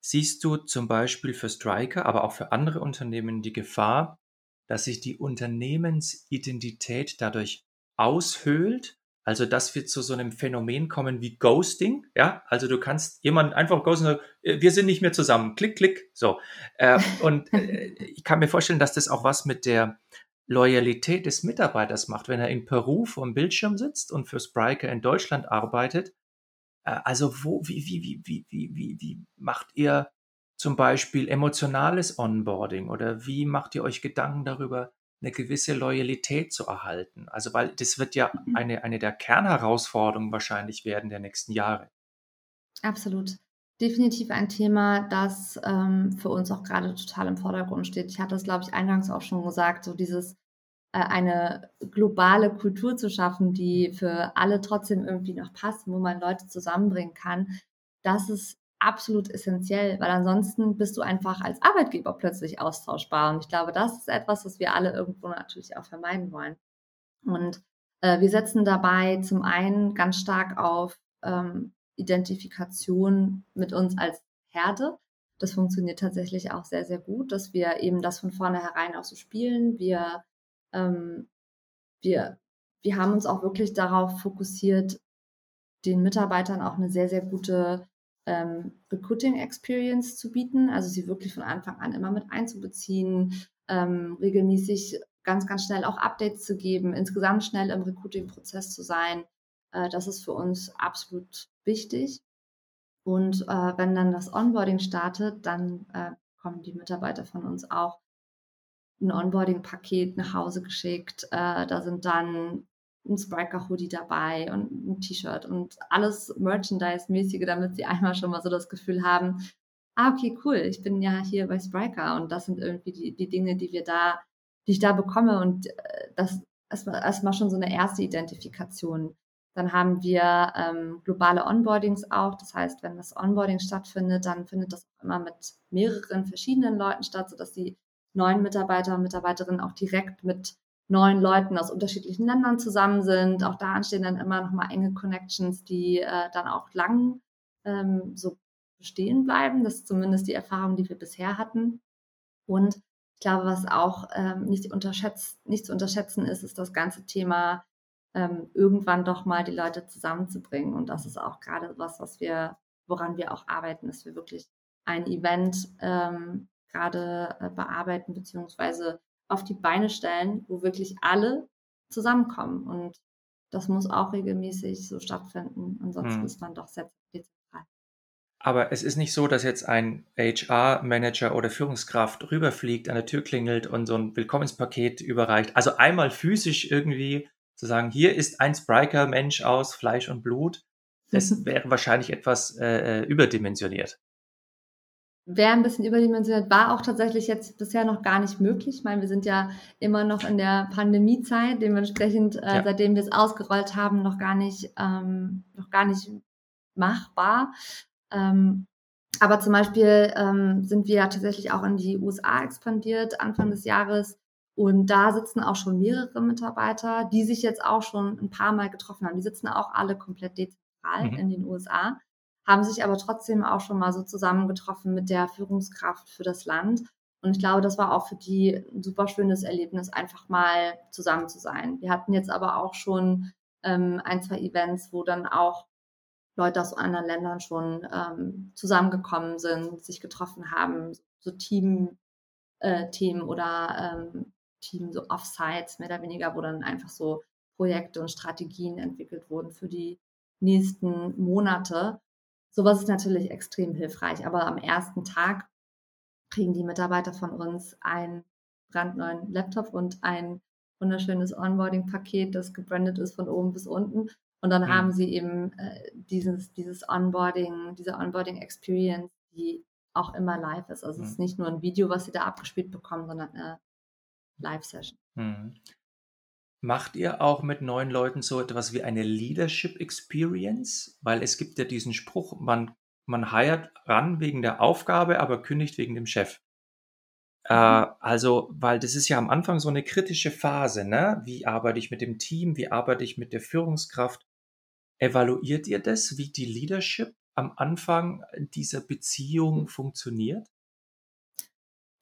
siehst du zum Beispiel für Striker, aber auch für andere Unternehmen die Gefahr, dass sich die Unternehmensidentität dadurch aushöhlt also, dass wir zu so einem Phänomen kommen wie Ghosting, ja. Also du kannst jemanden einfach ghosten, sagen, äh, wir sind nicht mehr zusammen, klick, klick, so. Äh, [LAUGHS] und äh, ich kann mir vorstellen, dass das auch was mit der Loyalität des Mitarbeiters macht, wenn er in Peru vorm Bildschirm sitzt und für Spriker in Deutschland arbeitet. Äh, also wo, wie, wie, wie, wie, wie, wie, wie macht ihr zum Beispiel emotionales Onboarding oder wie macht ihr euch Gedanken darüber, eine gewisse Loyalität zu erhalten. Also weil das wird ja mhm. eine, eine der Kernherausforderungen wahrscheinlich werden der nächsten Jahre. Absolut. Definitiv ein Thema, das ähm, für uns auch gerade total im Vordergrund steht. Ich hatte das, glaube ich, eingangs auch schon gesagt, so dieses äh, eine globale Kultur zu schaffen, die für alle trotzdem irgendwie noch passt, wo man Leute zusammenbringen kann. Das ist absolut essentiell, weil ansonsten bist du einfach als Arbeitgeber plötzlich austauschbar. Und ich glaube, das ist etwas, was wir alle irgendwo natürlich auch vermeiden wollen. Und äh, wir setzen dabei zum einen ganz stark auf ähm, Identifikation mit uns als Herde. Das funktioniert tatsächlich auch sehr, sehr gut, dass wir eben das von vornherein auch so spielen. Wir, ähm, wir, wir haben uns auch wirklich darauf fokussiert, den Mitarbeitern auch eine sehr, sehr gute ähm, Recruiting Experience zu bieten, also sie wirklich von Anfang an immer mit einzubeziehen, ähm, regelmäßig ganz, ganz schnell auch Updates zu geben, insgesamt schnell im Recruiting-Prozess zu sein. Äh, das ist für uns absolut wichtig. Und äh, wenn dann das Onboarding startet, dann äh, kommen die Mitarbeiter von uns auch ein Onboarding-Paket nach Hause geschickt. Äh, da sind dann ein Spriker-Hoodie dabei und ein T-Shirt und alles Merchandise-mäßige, damit sie einmal schon mal so das Gefühl haben, ah, okay, cool, ich bin ja hier bei Spriker und das sind irgendwie die, die Dinge, die wir da, die ich da bekomme und äh, das ist erstmal schon so eine erste Identifikation. Dann haben wir ähm, globale Onboardings auch. Das heißt, wenn das Onboarding stattfindet, dann findet das immer mit mehreren verschiedenen Leuten statt, sodass die neuen Mitarbeiter und Mitarbeiterinnen auch direkt mit neuen Leuten aus unterschiedlichen Ländern zusammen sind. Auch da entstehen dann immer noch mal enge Connections, die äh, dann auch lang ähm, so bestehen bleiben. Das ist zumindest die Erfahrung, die wir bisher hatten. Und ich glaube, was auch ähm, nicht, nicht zu unterschätzen ist, ist das ganze Thema, ähm, irgendwann doch mal die Leute zusammenzubringen. Und das ist auch gerade was, was wir, woran wir auch arbeiten, dass wir wirklich ein Event ähm, gerade äh, bearbeiten beziehungsweise auf die Beine stellen, wo wirklich alle zusammenkommen. Und das muss auch regelmäßig so stattfinden. Ansonsten hm. ist man doch sehr dezentral. Aber es ist nicht so, dass jetzt ein HR-Manager oder Führungskraft rüberfliegt, an der Tür klingelt und so ein Willkommenspaket überreicht. Also einmal physisch irgendwie zu sagen, hier ist ein Spriker-Mensch aus Fleisch und Blut. Das [LAUGHS] wäre wahrscheinlich etwas äh, äh, überdimensioniert wäre ein bisschen überdimensioniert, war auch tatsächlich jetzt bisher noch gar nicht möglich. Ich meine, wir sind ja immer noch in der Pandemiezeit, dementsprechend, äh, ja. seitdem wir es ausgerollt haben, noch gar nicht, ähm, noch gar nicht machbar. Ähm, aber zum Beispiel ähm, sind wir ja tatsächlich auch in die USA expandiert Anfang des Jahres. Und da sitzen auch schon mehrere Mitarbeiter, die sich jetzt auch schon ein paar Mal getroffen haben. Die sitzen auch alle komplett dezentral mhm. in den USA haben sich aber trotzdem auch schon mal so zusammengetroffen mit der Führungskraft für das Land. Und ich glaube, das war auch für die ein super schönes Erlebnis, einfach mal zusammen zu sein. Wir hatten jetzt aber auch schon ähm, ein, zwei Events, wo dann auch Leute aus anderen Ländern schon ähm, zusammengekommen sind, sich getroffen haben, so Team-Themen äh, oder ähm, Team, so Offsites mehr oder weniger, wo dann einfach so Projekte und Strategien entwickelt wurden für die nächsten Monate. Sowas ist natürlich extrem hilfreich, aber am ersten Tag kriegen die Mitarbeiter von uns einen brandneuen Laptop und ein wunderschönes Onboarding-Paket, das gebrandet ist von oben bis unten. Und dann mhm. haben sie eben äh, dieses, dieses Onboarding, diese Onboarding-Experience, die auch immer live ist. Also mhm. es ist nicht nur ein Video, was sie da abgespielt bekommen, sondern eine Live-Session. Mhm. Macht ihr auch mit neuen Leuten so etwas wie eine Leadership Experience? Weil es gibt ja diesen Spruch, man, man heiert ran wegen der Aufgabe, aber kündigt wegen dem Chef. Äh, mhm. also, weil das ist ja am Anfang so eine kritische Phase, ne? Wie arbeite ich mit dem Team? Wie arbeite ich mit der Führungskraft? Evaluiert ihr das, wie die Leadership am Anfang dieser Beziehung funktioniert?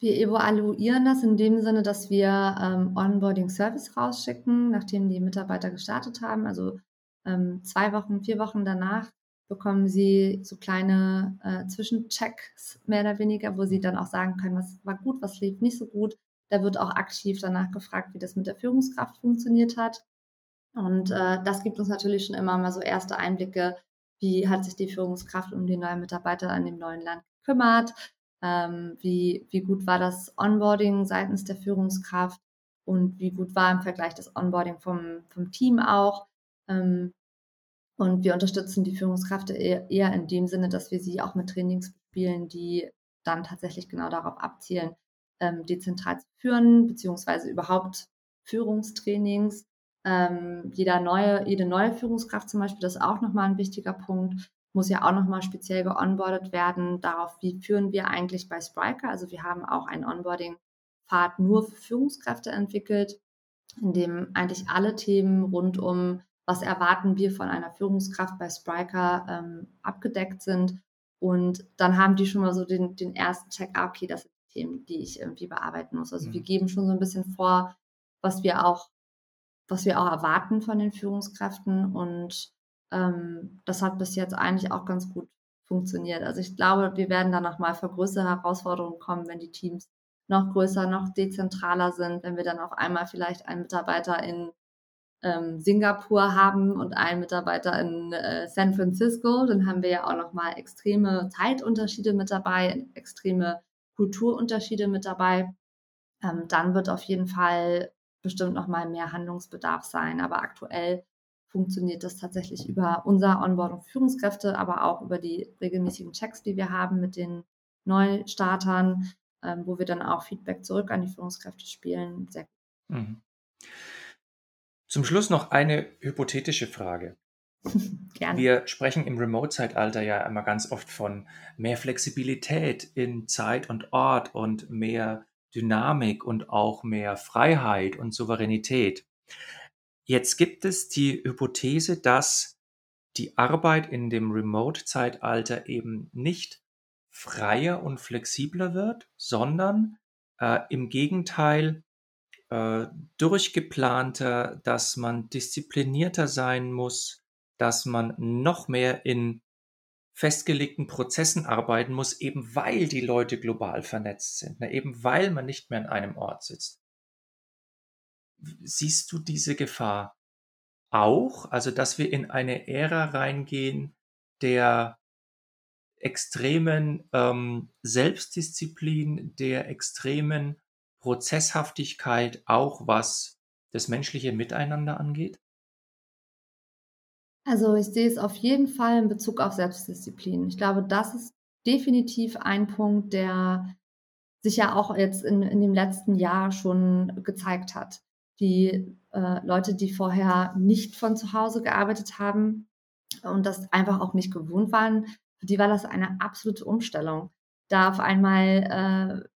Wir evaluieren das in dem Sinne, dass wir ähm, Onboarding Service rausschicken, nachdem die Mitarbeiter gestartet haben. Also ähm, zwei Wochen, vier Wochen danach bekommen sie so kleine äh, Zwischenchecks mehr oder weniger, wo sie dann auch sagen können, was war gut, was lief nicht so gut. Da wird auch aktiv danach gefragt, wie das mit der Führungskraft funktioniert hat. Und äh, das gibt uns natürlich schon immer mal so erste Einblicke, wie hat sich die Führungskraft um die neuen Mitarbeiter an dem neuen Land gekümmert, ähm, wie, wie gut war das Onboarding seitens der Führungskraft und wie gut war im Vergleich das Onboarding vom, vom Team auch. Ähm, und wir unterstützen die Führungskraft eher, eher in dem Sinne, dass wir sie auch mit Trainings spielen, die dann tatsächlich genau darauf abzielen, ähm, dezentral zu führen, beziehungsweise überhaupt Führungstrainings. Ähm, jeder neue, jede neue Führungskraft zum Beispiel, das ist auch nochmal ein wichtiger Punkt, muss ja auch nochmal speziell geonboardet werden darauf, wie führen wir eigentlich bei Spriker. Also wir haben auch einen Onboarding-Pfad nur für Führungskräfte entwickelt, in dem eigentlich alle Themen rund um, was erwarten wir von einer Führungskraft bei Spriker ähm, abgedeckt sind. Und dann haben die schon mal so den, den ersten Check, ah, okay, das sind Themen, die ich irgendwie bearbeiten muss. Also mhm. wir geben schon so ein bisschen vor, was wir auch, was wir auch erwarten von den Führungskräften und ähm, das hat bis jetzt eigentlich auch ganz gut funktioniert. Also ich glaube, wir werden dann nochmal vor größere Herausforderungen kommen, wenn die Teams noch größer, noch dezentraler sind, wenn wir dann auf einmal vielleicht einen Mitarbeiter in ähm, Singapur haben und einen Mitarbeiter in äh, San Francisco, dann haben wir ja auch nochmal extreme Zeitunterschiede mit dabei, extreme Kulturunterschiede mit dabei. Ähm, dann wird auf jeden Fall bestimmt nochmal mehr Handlungsbedarf sein. Aber aktuell funktioniert das tatsächlich über unser Onboarding Führungskräfte, aber auch über die regelmäßigen Checks, die wir haben mit den Neustartern, ähm, wo wir dann auch Feedback zurück an die Führungskräfte spielen. Sehr gut. Mhm. Zum Schluss noch eine hypothetische Frage. [LAUGHS] Gerne. Wir sprechen im Remote-Zeitalter ja immer ganz oft von mehr Flexibilität in Zeit und Ort und mehr Dynamik und auch mehr Freiheit und Souveränität. Jetzt gibt es die Hypothese, dass die Arbeit in dem Remote-Zeitalter eben nicht freier und flexibler wird, sondern äh, im Gegenteil äh, durchgeplanter, dass man disziplinierter sein muss, dass man noch mehr in festgelegten Prozessen arbeiten muss, eben weil die Leute global vernetzt sind, ne? eben weil man nicht mehr an einem Ort sitzt. Siehst du diese Gefahr auch? Also, dass wir in eine Ära reingehen der extremen ähm, Selbstdisziplin, der extremen Prozesshaftigkeit, auch was das menschliche Miteinander angeht? Also ich sehe es auf jeden Fall in Bezug auf Selbstdisziplin. Ich glaube, das ist definitiv ein Punkt, der sich ja auch jetzt in, in dem letzten Jahr schon gezeigt hat. Die äh, Leute, die vorher nicht von zu Hause gearbeitet haben und das einfach auch nicht gewohnt waren, für die war das eine absolute Umstellung. Da auf einmal äh,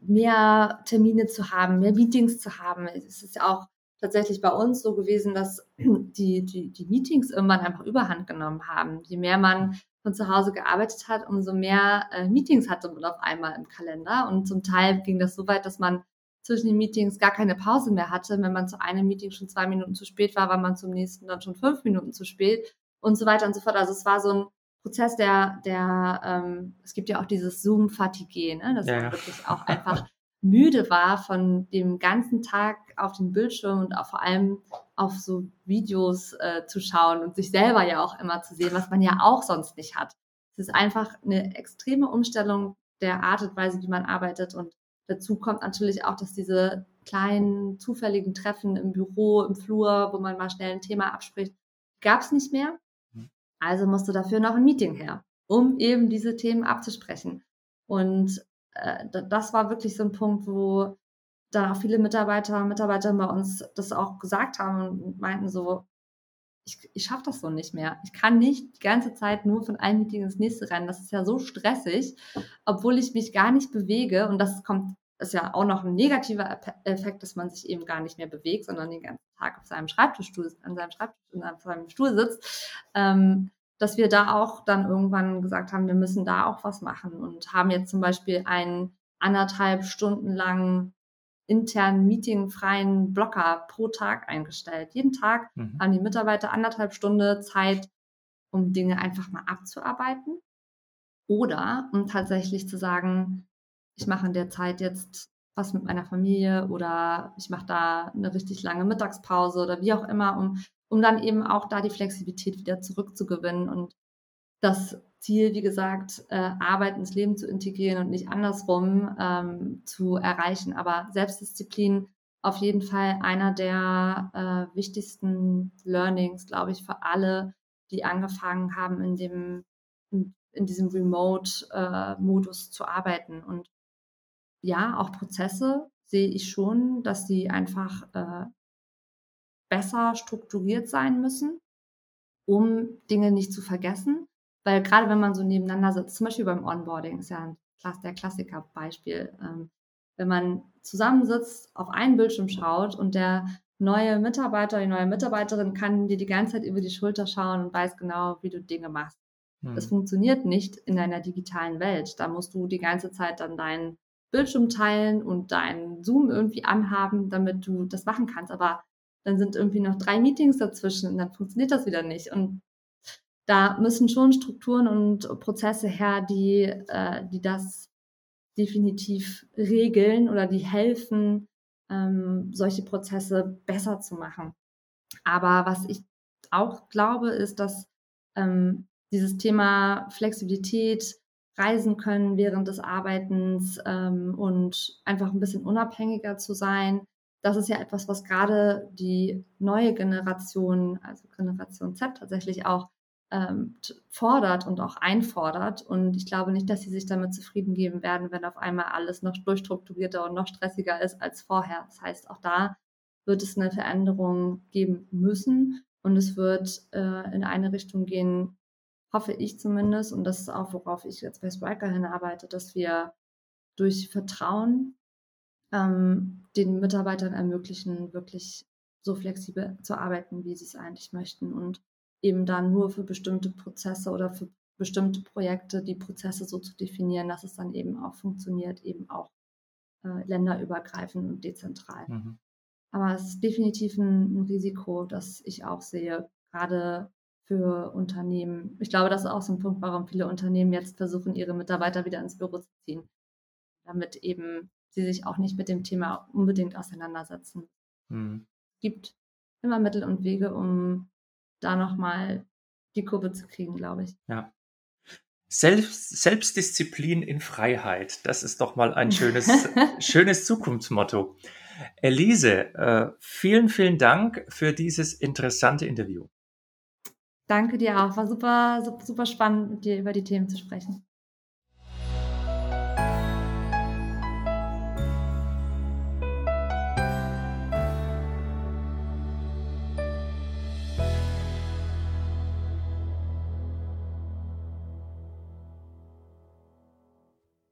mehr Termine zu haben, mehr Meetings zu haben. Es ist ja auch tatsächlich bei uns so gewesen, dass [CLEARS THROAT] die, die, die Meetings irgendwann einfach überhand genommen haben. Je mehr man von zu Hause gearbeitet hat, umso mehr äh, Meetings hatte man auf einmal im Kalender. Und zum Teil ging das so weit, dass man zwischen den Meetings gar keine Pause mehr hatte. Wenn man zu einem Meeting schon zwei Minuten zu spät war, war man zum nächsten dann schon fünf Minuten zu spät und so weiter und so fort. Also es war so ein Prozess, der, der, ähm, es gibt ja auch dieses Zoom-Fatigue, ne? dass ja, man wirklich auch einfach müde war von dem ganzen Tag auf dem Bildschirm und auch vor allem auf so Videos äh, zu schauen und sich selber ja auch immer zu sehen, was man ja auch sonst nicht hat. Es ist einfach eine extreme Umstellung der Art und Weise, wie man arbeitet. Und dazu kommt natürlich auch, dass diese kleinen zufälligen Treffen im Büro, im Flur, wo man mal schnell ein Thema abspricht, gab es nicht mehr. Also musste dafür noch ein Meeting her, um eben diese Themen abzusprechen. Und äh, das war wirklich so ein Punkt, wo dann auch viele Mitarbeiter, Mitarbeiter bei uns das auch gesagt haben und meinten so, ich, ich schaffe das so nicht mehr. Ich kann nicht die ganze Zeit nur von einem Meeting ins nächste rennen. Das ist ja so stressig, obwohl ich mich gar nicht bewege. Und das kommt, ist ja auch noch ein negativer Effekt, dass man sich eben gar nicht mehr bewegt, sondern den ganzen Tag auf seinem Schreibtischstuhl, an seinem Schreibtisch, an seinem Stuhl sitzt. Ähm, dass wir da auch dann irgendwann gesagt haben, wir müssen da auch was machen und haben jetzt zum Beispiel einen anderthalb Stunden lang internen meetingfreien Blocker pro Tag eingestellt. Jeden Tag mhm. haben die Mitarbeiter anderthalb Stunden Zeit, um Dinge einfach mal abzuarbeiten oder um tatsächlich zu sagen, ich mache in der Zeit jetzt was mit meiner Familie oder ich mache da eine richtig lange Mittagspause oder wie auch immer, um um dann eben auch da die Flexibilität wieder zurückzugewinnen und das Ziel, wie gesagt, äh, Arbeit ins Leben zu integrieren und nicht andersrum ähm, zu erreichen. Aber Selbstdisziplin auf jeden Fall einer der äh, wichtigsten Learnings, glaube ich, für alle, die angefangen haben, in dem in, in diesem Remote-Modus äh, zu arbeiten. Und ja, auch Prozesse sehe ich schon, dass sie einfach äh, besser strukturiert sein müssen, um Dinge nicht zu vergessen. Weil gerade wenn man so nebeneinander sitzt, zum Beispiel beim Onboarding, ist ja ein, der Klassikerbeispiel, ähm, wenn man zusammensitzt, auf einen Bildschirm schaut und der neue Mitarbeiter, die neue Mitarbeiterin kann dir die ganze Zeit über die Schulter schauen und weiß genau, wie du Dinge machst. Hm. Das funktioniert nicht in einer digitalen Welt. Da musst du die ganze Zeit dann deinen Bildschirm teilen und deinen Zoom irgendwie anhaben, damit du das machen kannst. Aber dann sind irgendwie noch drei Meetings dazwischen und dann funktioniert das wieder nicht. Und da müssen schon Strukturen und Prozesse her, die, äh, die das definitiv regeln oder die helfen, ähm, solche Prozesse besser zu machen. Aber was ich auch glaube, ist, dass ähm, dieses Thema Flexibilität, reisen können während des Arbeitens ähm, und einfach ein bisschen unabhängiger zu sein, das ist ja etwas, was gerade die neue Generation, also Generation Z tatsächlich auch ähm, fordert und auch einfordert. Und ich glaube nicht, dass sie sich damit zufrieden geben werden, wenn auf einmal alles noch durchstrukturierter und noch stressiger ist als vorher. Das heißt, auch da wird es eine Veränderung geben müssen und es wird äh, in eine Richtung gehen, hoffe ich zumindest, und das ist auch, worauf ich jetzt bei Spriker hinarbeite, dass wir durch Vertrauen ähm, den Mitarbeitern ermöglichen, wirklich so flexibel zu arbeiten, wie sie es eigentlich möchten und eben dann nur für bestimmte Prozesse oder für bestimmte Projekte die Prozesse so zu definieren, dass es dann eben auch funktioniert, eben auch äh, länderübergreifend und dezentral. Mhm. Aber es ist definitiv ein, ein Risiko, das ich auch sehe, gerade für Unternehmen. Ich glaube, das ist auch so ein Punkt, warum viele Unternehmen jetzt versuchen, ihre Mitarbeiter wieder ins Büro zu ziehen, damit eben sie sich auch nicht mit dem Thema unbedingt auseinandersetzen. Mhm. Es gibt immer Mittel und Wege, um da nochmal die Kurve zu kriegen, glaube ich. Ja. Selbst, Selbstdisziplin in Freiheit, das ist doch mal ein schönes, [LAUGHS] schönes Zukunftsmotto. Elise, äh, vielen, vielen Dank für dieses interessante Interview. Danke dir auch. War super, super spannend, mit dir über die Themen zu sprechen.